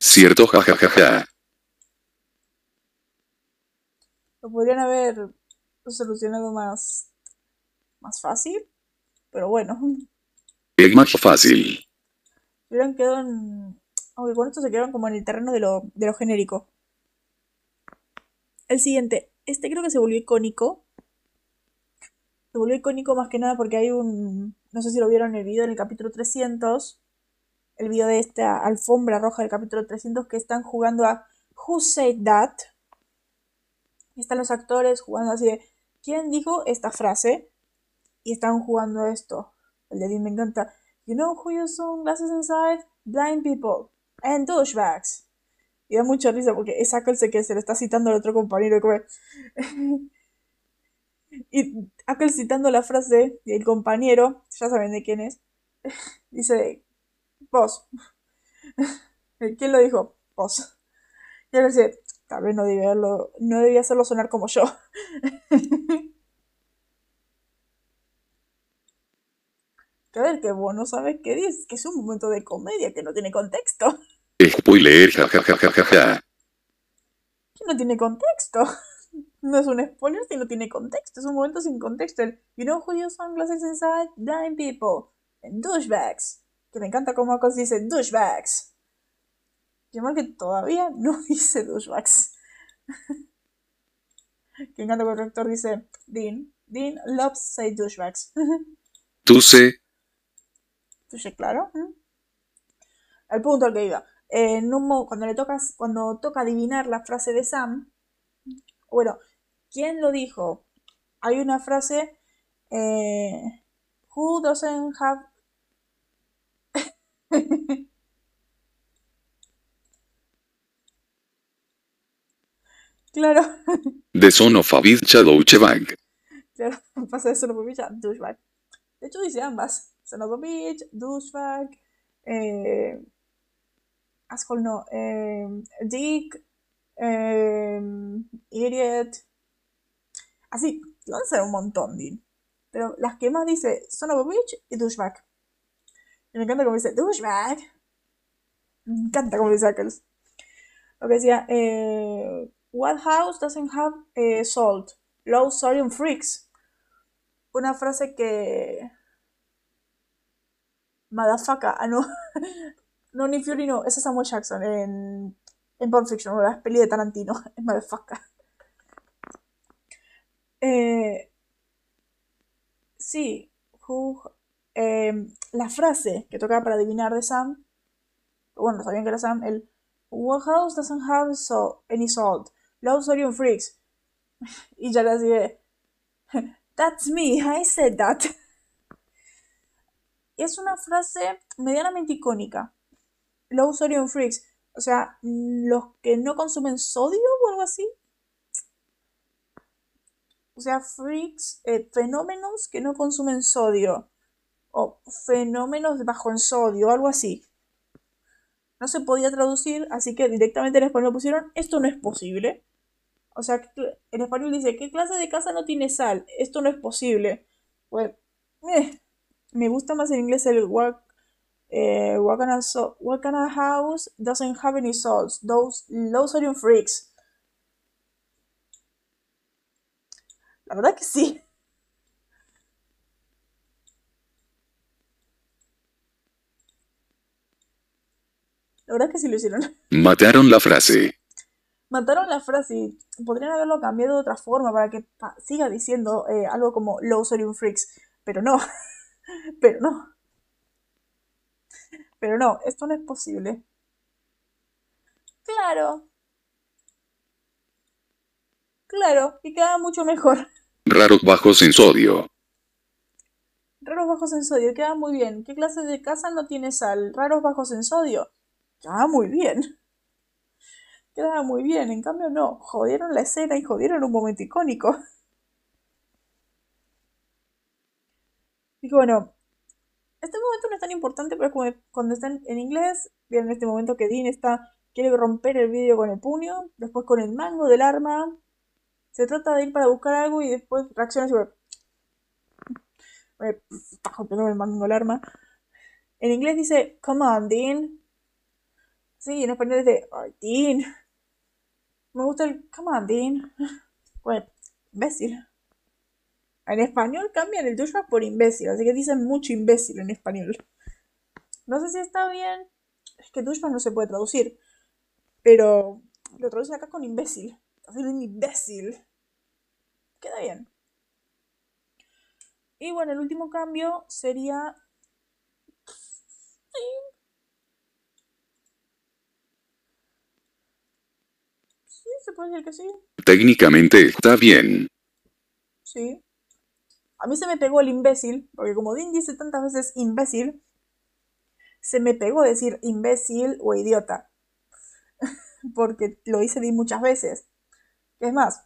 Cierto, jajajaja. Lo podrían haber solucionado más, más fácil, pero bueno. Es más fácil. Hubieran quedado en... Aunque con esto se quedaron como en el terreno de lo, de lo genérico. El siguiente. Este creo que se volvió icónico. Se volvió icónico más que nada porque hay un... No sé si lo vieron en el video en el capítulo 300. El video de esta alfombra roja del capítulo 300 que están jugando a Who Said That. Y están los actores jugando así de... ¿Quién dijo esta frase? Y están jugando esto. El de Dean me encanta. You know who use sunglasses inside? Blind people. And douchebags. Y da mucha risa porque es Ackles que se le está citando al otro compañero. Como... y Ackles <laughs> citando la frase del compañero, ya saben de quién es, <laughs> dice, vos. <laughs> ¿Quién lo dijo? Vos. Y él dice, tal vez no debía, hacerlo, no debía hacerlo sonar como yo. a ver, que vos no sabes qué dices, que es un momento de comedia que no tiene contexto. Spoiler, jajajajaja. Que no tiene contexto. <laughs> No es un spoiler si no tiene contexto. Es un momento sin contexto. El, you know who use sunglasses inside? Blind people. And douchebags. Que me encanta cómo acá dice douchebags. Y mal que todavía <laughs> no dice douchebags. <laughs> que me encanta cuando el rector dice Dean. Dean loves say douchebags. Tú sé. Tú sé, claro. El punto al que iba en un, cuando le tocas, cuando toca adivinar la frase de Sam, bueno, ¿quién lo dijo? Hay una frase, eh, Who doesn't have... <laughs> claro. <laughs> The son of a bitch douchebag. Claro, <laughs> pasa de son of a bitch a douchebag. De hecho dice ambas. Son of a bitch, douchebag, eh, asshole no, eh, dick, eh, idiot, así, ser un montón, Dean. Pero las que más dice son of a bitch y douchebag. Y me encanta como dice douchebag. Me encanta como dice aquel. Lo que decía, eh, what house doesn't have eh, salt? Low sodium freaks. Una frase que... Motherfucker, ah no. <laughs> No, ni Fury no, ese es Samuel Jackson en, en Pulp Fiction, la peli de Tarantino, <laughs> es motherfucker. Eh, sí, eh, la frase que tocaba para adivinar de Sam, bueno, sabían que era Sam, el What house doesn't have so, any salt? Low sodium freaks. <laughs> Y ya le decía, <laughs> That's me, I said that. Es una frase medianamente icónica low sodium freaks. O sea, los que no consumen sodio o algo así. O sea, freaks, eh, fenómenos que no consumen sodio. O fenómenos bajo en sodio, algo así. No se podía traducir, así que directamente en español pusieron, esto no es posible. O sea, en español dice, ¿qué clase de casa no tiene sal? Esto no es posible. Pues, eh, me gusta más en inglés el what eh, what, kind of so what kind of house doesn't have any salts? Those low sodium freaks. La verdad que sí. La verdad que sí lo hicieron. Mataron la frase. Mataron la frase y podrían haberlo cambiado de otra forma para que siga diciendo eh, algo como low sodium freaks. Pero no. <laughs> Pero no. Pero no, esto no es posible. Claro. Claro, y queda mucho mejor. Raros bajos en sodio. Raros bajos en sodio, queda muy bien. ¿Qué clase de casa no tiene sal? Raros bajos en sodio. Queda muy bien. Queda muy bien, en cambio no. Jodieron la escena y jodieron un momento icónico. Y bueno, este momento no es tan importante, pero es cuando están en inglés, en este momento que Dean está, quiere romper el vidrio con el puño, después con el mango del arma, se trata de ir para buscar algo y después reacciona y está rompiendo el mango del arma. En inglés dice, come on, Dean. Sí, en español es de, Dean. Me gusta el, come on, Dean. <laughs> Bueno, imbécil. En español cambian el tuyo por imbécil, así que dicen mucho imbécil en español. No sé si está bien. Es que douchebag no se puede traducir. Pero lo traduce acá con imbécil. Así un imbécil. Queda bien. Y bueno, el último cambio sería. Sí, se puede decir que sí. Técnicamente está bien. Sí. A mí se me pegó el imbécil, porque como Dean dice tantas veces imbécil, se me pegó decir imbécil o idiota. <laughs> porque lo hice Dean muchas veces. Es más,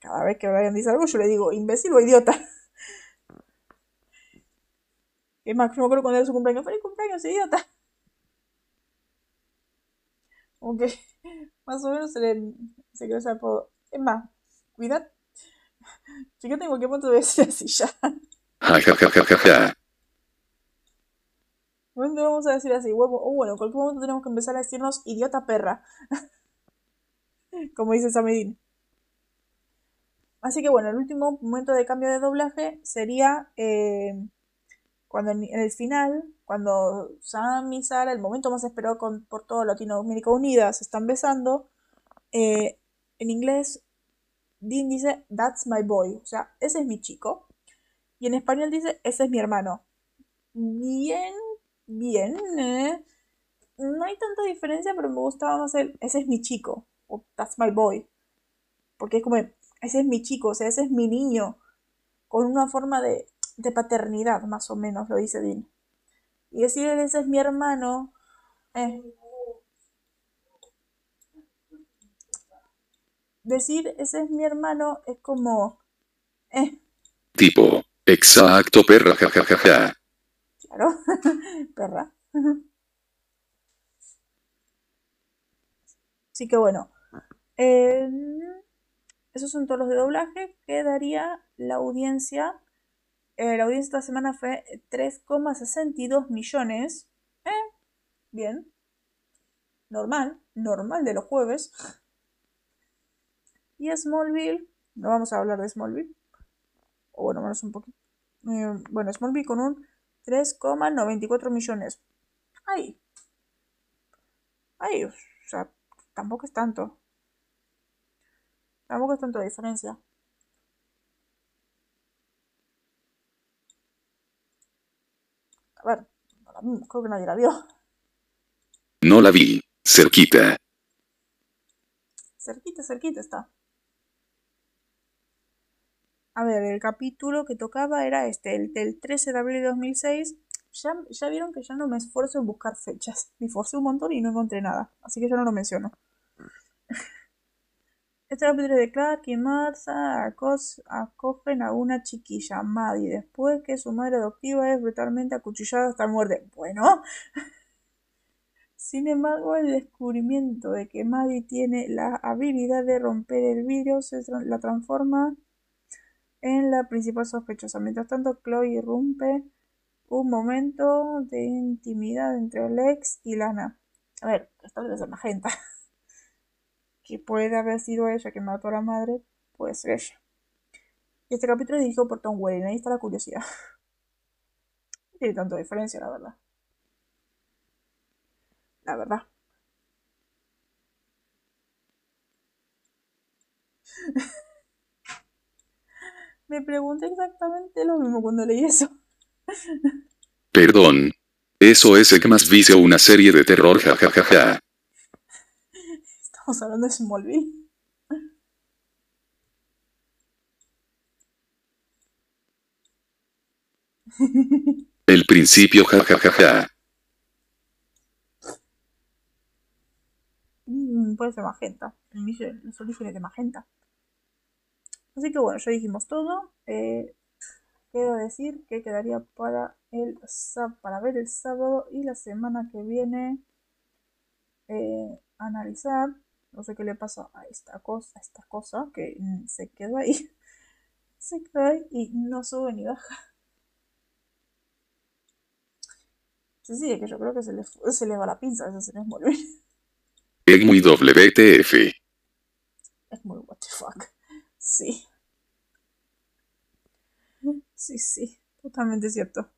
cada vez que Brian dice algo, yo le digo imbécil o idiota. <laughs> Es más, yo me acuerdo cuando era su cumpleaños. ¡Feliz cumpleaños, idiota! <laughs> Como que más o menos se le se quedó ese apodo. Es más, cuidad. Fíjate en cualquier punto de decir así ya. ¿Cuándo vamos a decir así? Huevo. O bueno, en cualquier momento tenemos que empezar a decirnos idiota perra. <laughs> Como dice Samedin. Así que bueno, el último momento de cambio de doblaje sería eh, cuando en, en el final, cuando Sam y Sara, el momento más esperado con- por todo Latinoamérica Unida, se están besando. eh, en inglés, Dean dice, That's my boy. O sea, ese es mi chico. Y en español dice, ese es mi hermano. Bien, bien. eh. No hay tanta diferencia, pero me gustaba más el, ese es mi chico. O That's my boy. Porque es como, ese es mi chico, o sea, ese es mi niño. Con una forma de, de paternidad, más o menos, lo dice Dean. Y decir, ese es mi hermano. eh, decir, ese es mi hermano, es como, eh, Tipo. Exacto perra ja ja ja ja. claro, <laughs> perra. Así que bueno, eh, esos son todos los de doblaje. Quedaría la audiencia. Eh, la audiencia esta semana fue 3,62 millones. Eh, bien. Normal, normal de los jueves. Y Smallville, no vamos a hablar de Smallville. O bueno, menos un poquito. Eh, bueno, Smallville con un 3,94 millones. Ay. Ay, o sea, tampoco es tanto. Tampoco es tanto de diferencia. A ver, no la vimos, creo que nadie la vio. No la vi. Cerquita. Cerquita, cerquita está. A ver, el capítulo que tocaba era este, el del 13 de abril de 2006. Ya, ya vieron que ya no me esfuerzo en buscar fechas. Me esforcé un montón y no encontré nada. Así que ya no lo menciono. <laughs> Este capítulo es de Clark y Martha acos- acogen a una chiquilla, Maddie, después que su madre adoptiva es brutalmente acuchillada hasta muerte. Bueno. Sin embargo, el descubrimiento de que Maddie tiene la habilidad de romper el vidrio se la transforma en la principal sospechosa. Mientras tanto, Chloe irrumpe un momento de intimidad entre Lex y Lana. A ver, esta debe ser Magenta. que puede haber sido ella que mató a la madre, puede ser ella. Este capítulo es dirigido por Tom Welling, ahí está la curiosidad. <laughs> No tiene tanta diferencia, la verdad. La verdad. <laughs> Me pregunté exactamente lo mismo cuando leí eso. <laughs> Perdón. Eso es que más vice una serie de terror ja ja ja ja. Estamos hablando de Smallville. <laughs> El principio ja ja ja ja. Mm, puede ser magenta. El Los orígenes de magenta. Así que bueno, ya dijimos todo. Eh, quiero decir que quedaría para el para ver el sábado y la semana que viene eh, analizar. No sé qué le pasa a esta cosa, a esta cosa que mm, se quedó ahí. <laughs> Se quedó ahí y no sube ni baja. Sí, sí, es que yo creo que se le, se le va la pinza a ese Smallville. Es muy WTF. Es muy what the fuck. Sí. Sí, sí. Totalmente cierto.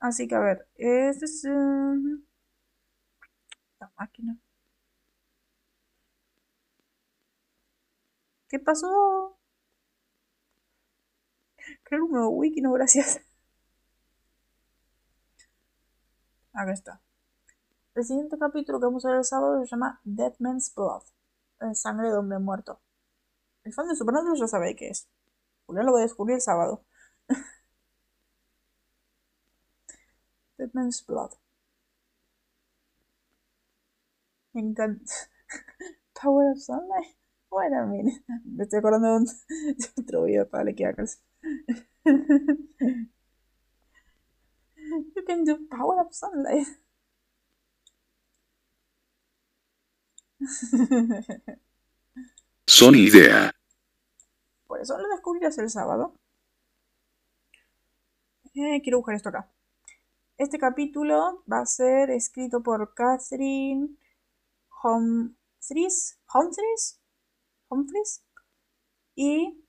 Así que a ver. Este es... um, La máquina. ¿Qué pasó? Creo un nuevo wiki, no gracias. Acá está. El siguiente capítulo que vamos a ver el sábado se llama Dead Man's Blood. Eh, Sangre de hombre muerto. El fan de Supernatural ya sabe qué es. Julián lo voy a descubrir el sábado. <laughs> Dead Man's Blood. Me encanta. <laughs> Power of Sunlight. A minute. <laughs> Me estoy acordando de, un, de otro video para le Kiakers. You can do Power of Sunlight. Son idea. Por eso lo descubrirás el sábado. Eh, quiero buscar esto acá. Este capítulo va a ser escrito por Catherine Humphries, Humphries, Humphries y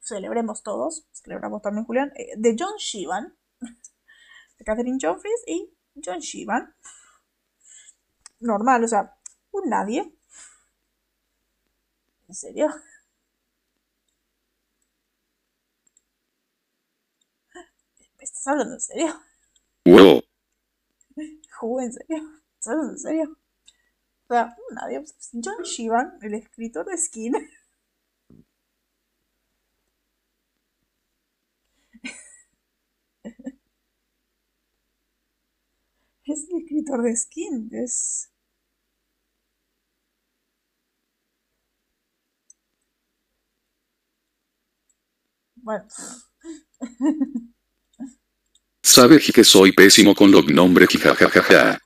celebremos todos, celebramos también Julián, eh, de John Shivan, <laughs> de Catherine Humphries y John Shivan. Normal, o sea, un nadie. ¿En serio? ¿Me estás hablando en serio? Wow. ¿en serio? ¿Estás hablando en serio? O sea, nadie. John Shivan, el escritor de Skin. <laughs> Es el escritor de Skin. Es. Bueno. Sabe que soy pésimo con los nombres jijajajaja.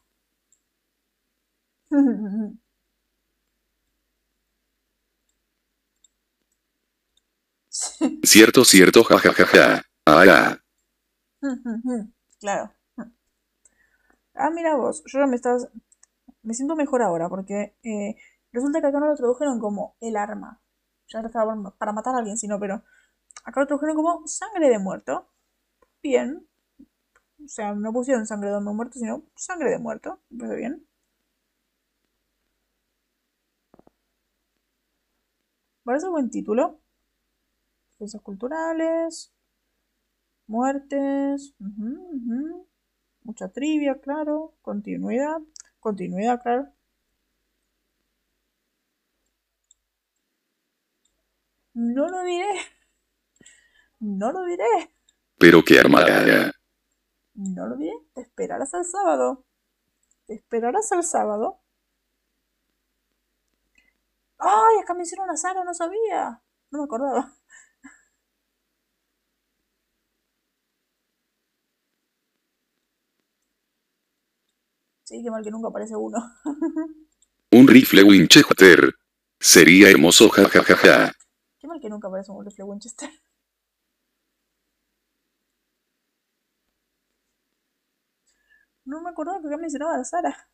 Cierto, cierto, jajajaja. Ah, ah. Claro. Ah, mira vos, yo ya me estás. Me siento mejor ahora porque eh, resulta que acá no lo tradujeron como el arma. Ya no estaba para matar a alguien, sino, pero acá lo tradujeron como sangre de muerto. Bien. O sea, no pusieron sangre de hombre muerto, sino sangre de muerto. Parece bien. Parece un buen título. Ciencias culturales. Muertes. Mucha trivia, claro. Continuidad. Continuidad, claro. No lo diré. No lo diré. Pero qué armada. No lo diré. Te esperarás al sábado. Te esperarás al sábado. ¡Ay! Acá me hicieron a Sara, no sabía. No me acordaba. Sí, qué mal que nunca aparece uno. <laughs> Un rifle Winchester. Sería hermoso, jajajaja. Qué mal que nunca aparece un rifle Winchester. No me acordaba que acá mencionaba a Sara.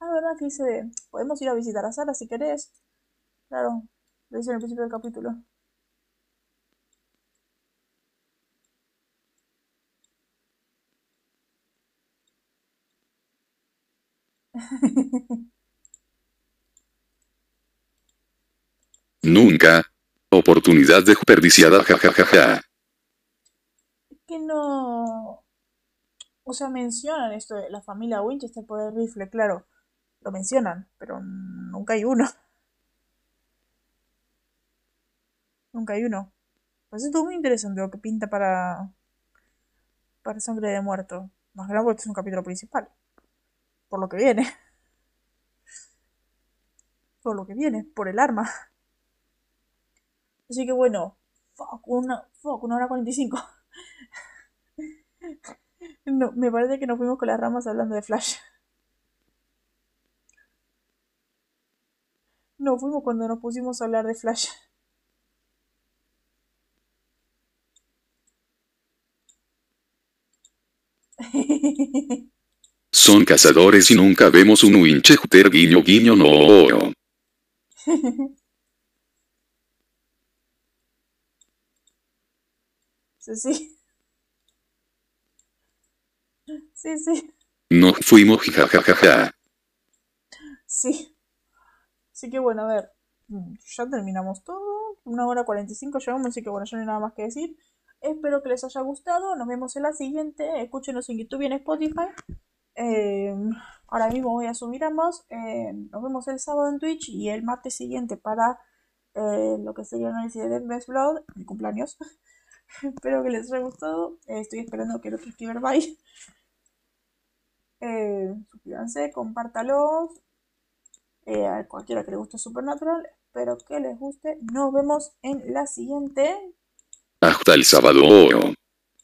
Ah, verdad que dice, podemos ir a visitar a Sara si querés. Claro, lo dice en el principio del capítulo. Nunca. Oportunidad desperdiciada, jajajaja. Es que no... O sea, mencionan esto de la familia Winchester por el rifle, claro. Lo mencionan, pero nunca hay uno. <laughs> Nunca hay uno. Pues esto es muy interesante lo que pinta para... Para Sangre de Muerto. Más que nada porque este es un capítulo principal. Por lo que viene. <laughs> Por lo que viene, por el arma. Así que bueno, fuck, una, fuck, una hora 45. <laughs> No, me parece que nos fuimos con las ramas hablando de Flash. <laughs> No, fuimos cuando nos pusimos a hablar de Flash. <laughs> Son cazadores y nunca vemos un Winchester guiño guiño no. <laughs> sí, sí. Sí, sí. No fuimos jajajaja. Sí. Así que bueno, a ver. mm, Ya terminamos todo. Una hora 45 llevamos, así que bueno, ya no hay nada más que decir. Espero que les haya gustado. Nos vemos en la siguiente. Escúchenos en YouTube y en Spotify. Eh, ahora mismo voy a subir ambos. Eh, nos vemos el sábado en Twitch y el martes siguiente para eh, lo que sería el análisis de Best Blood, mi cumpleaños. <laughs> Espero que les haya gustado. Estoy esperando que el otro escriba bye. Eh, suscríbanse, compártalos. Eh, a cualquiera que le guste Supernatural. Espero que les guste. Nos vemos en la siguiente. Hasta el sábado.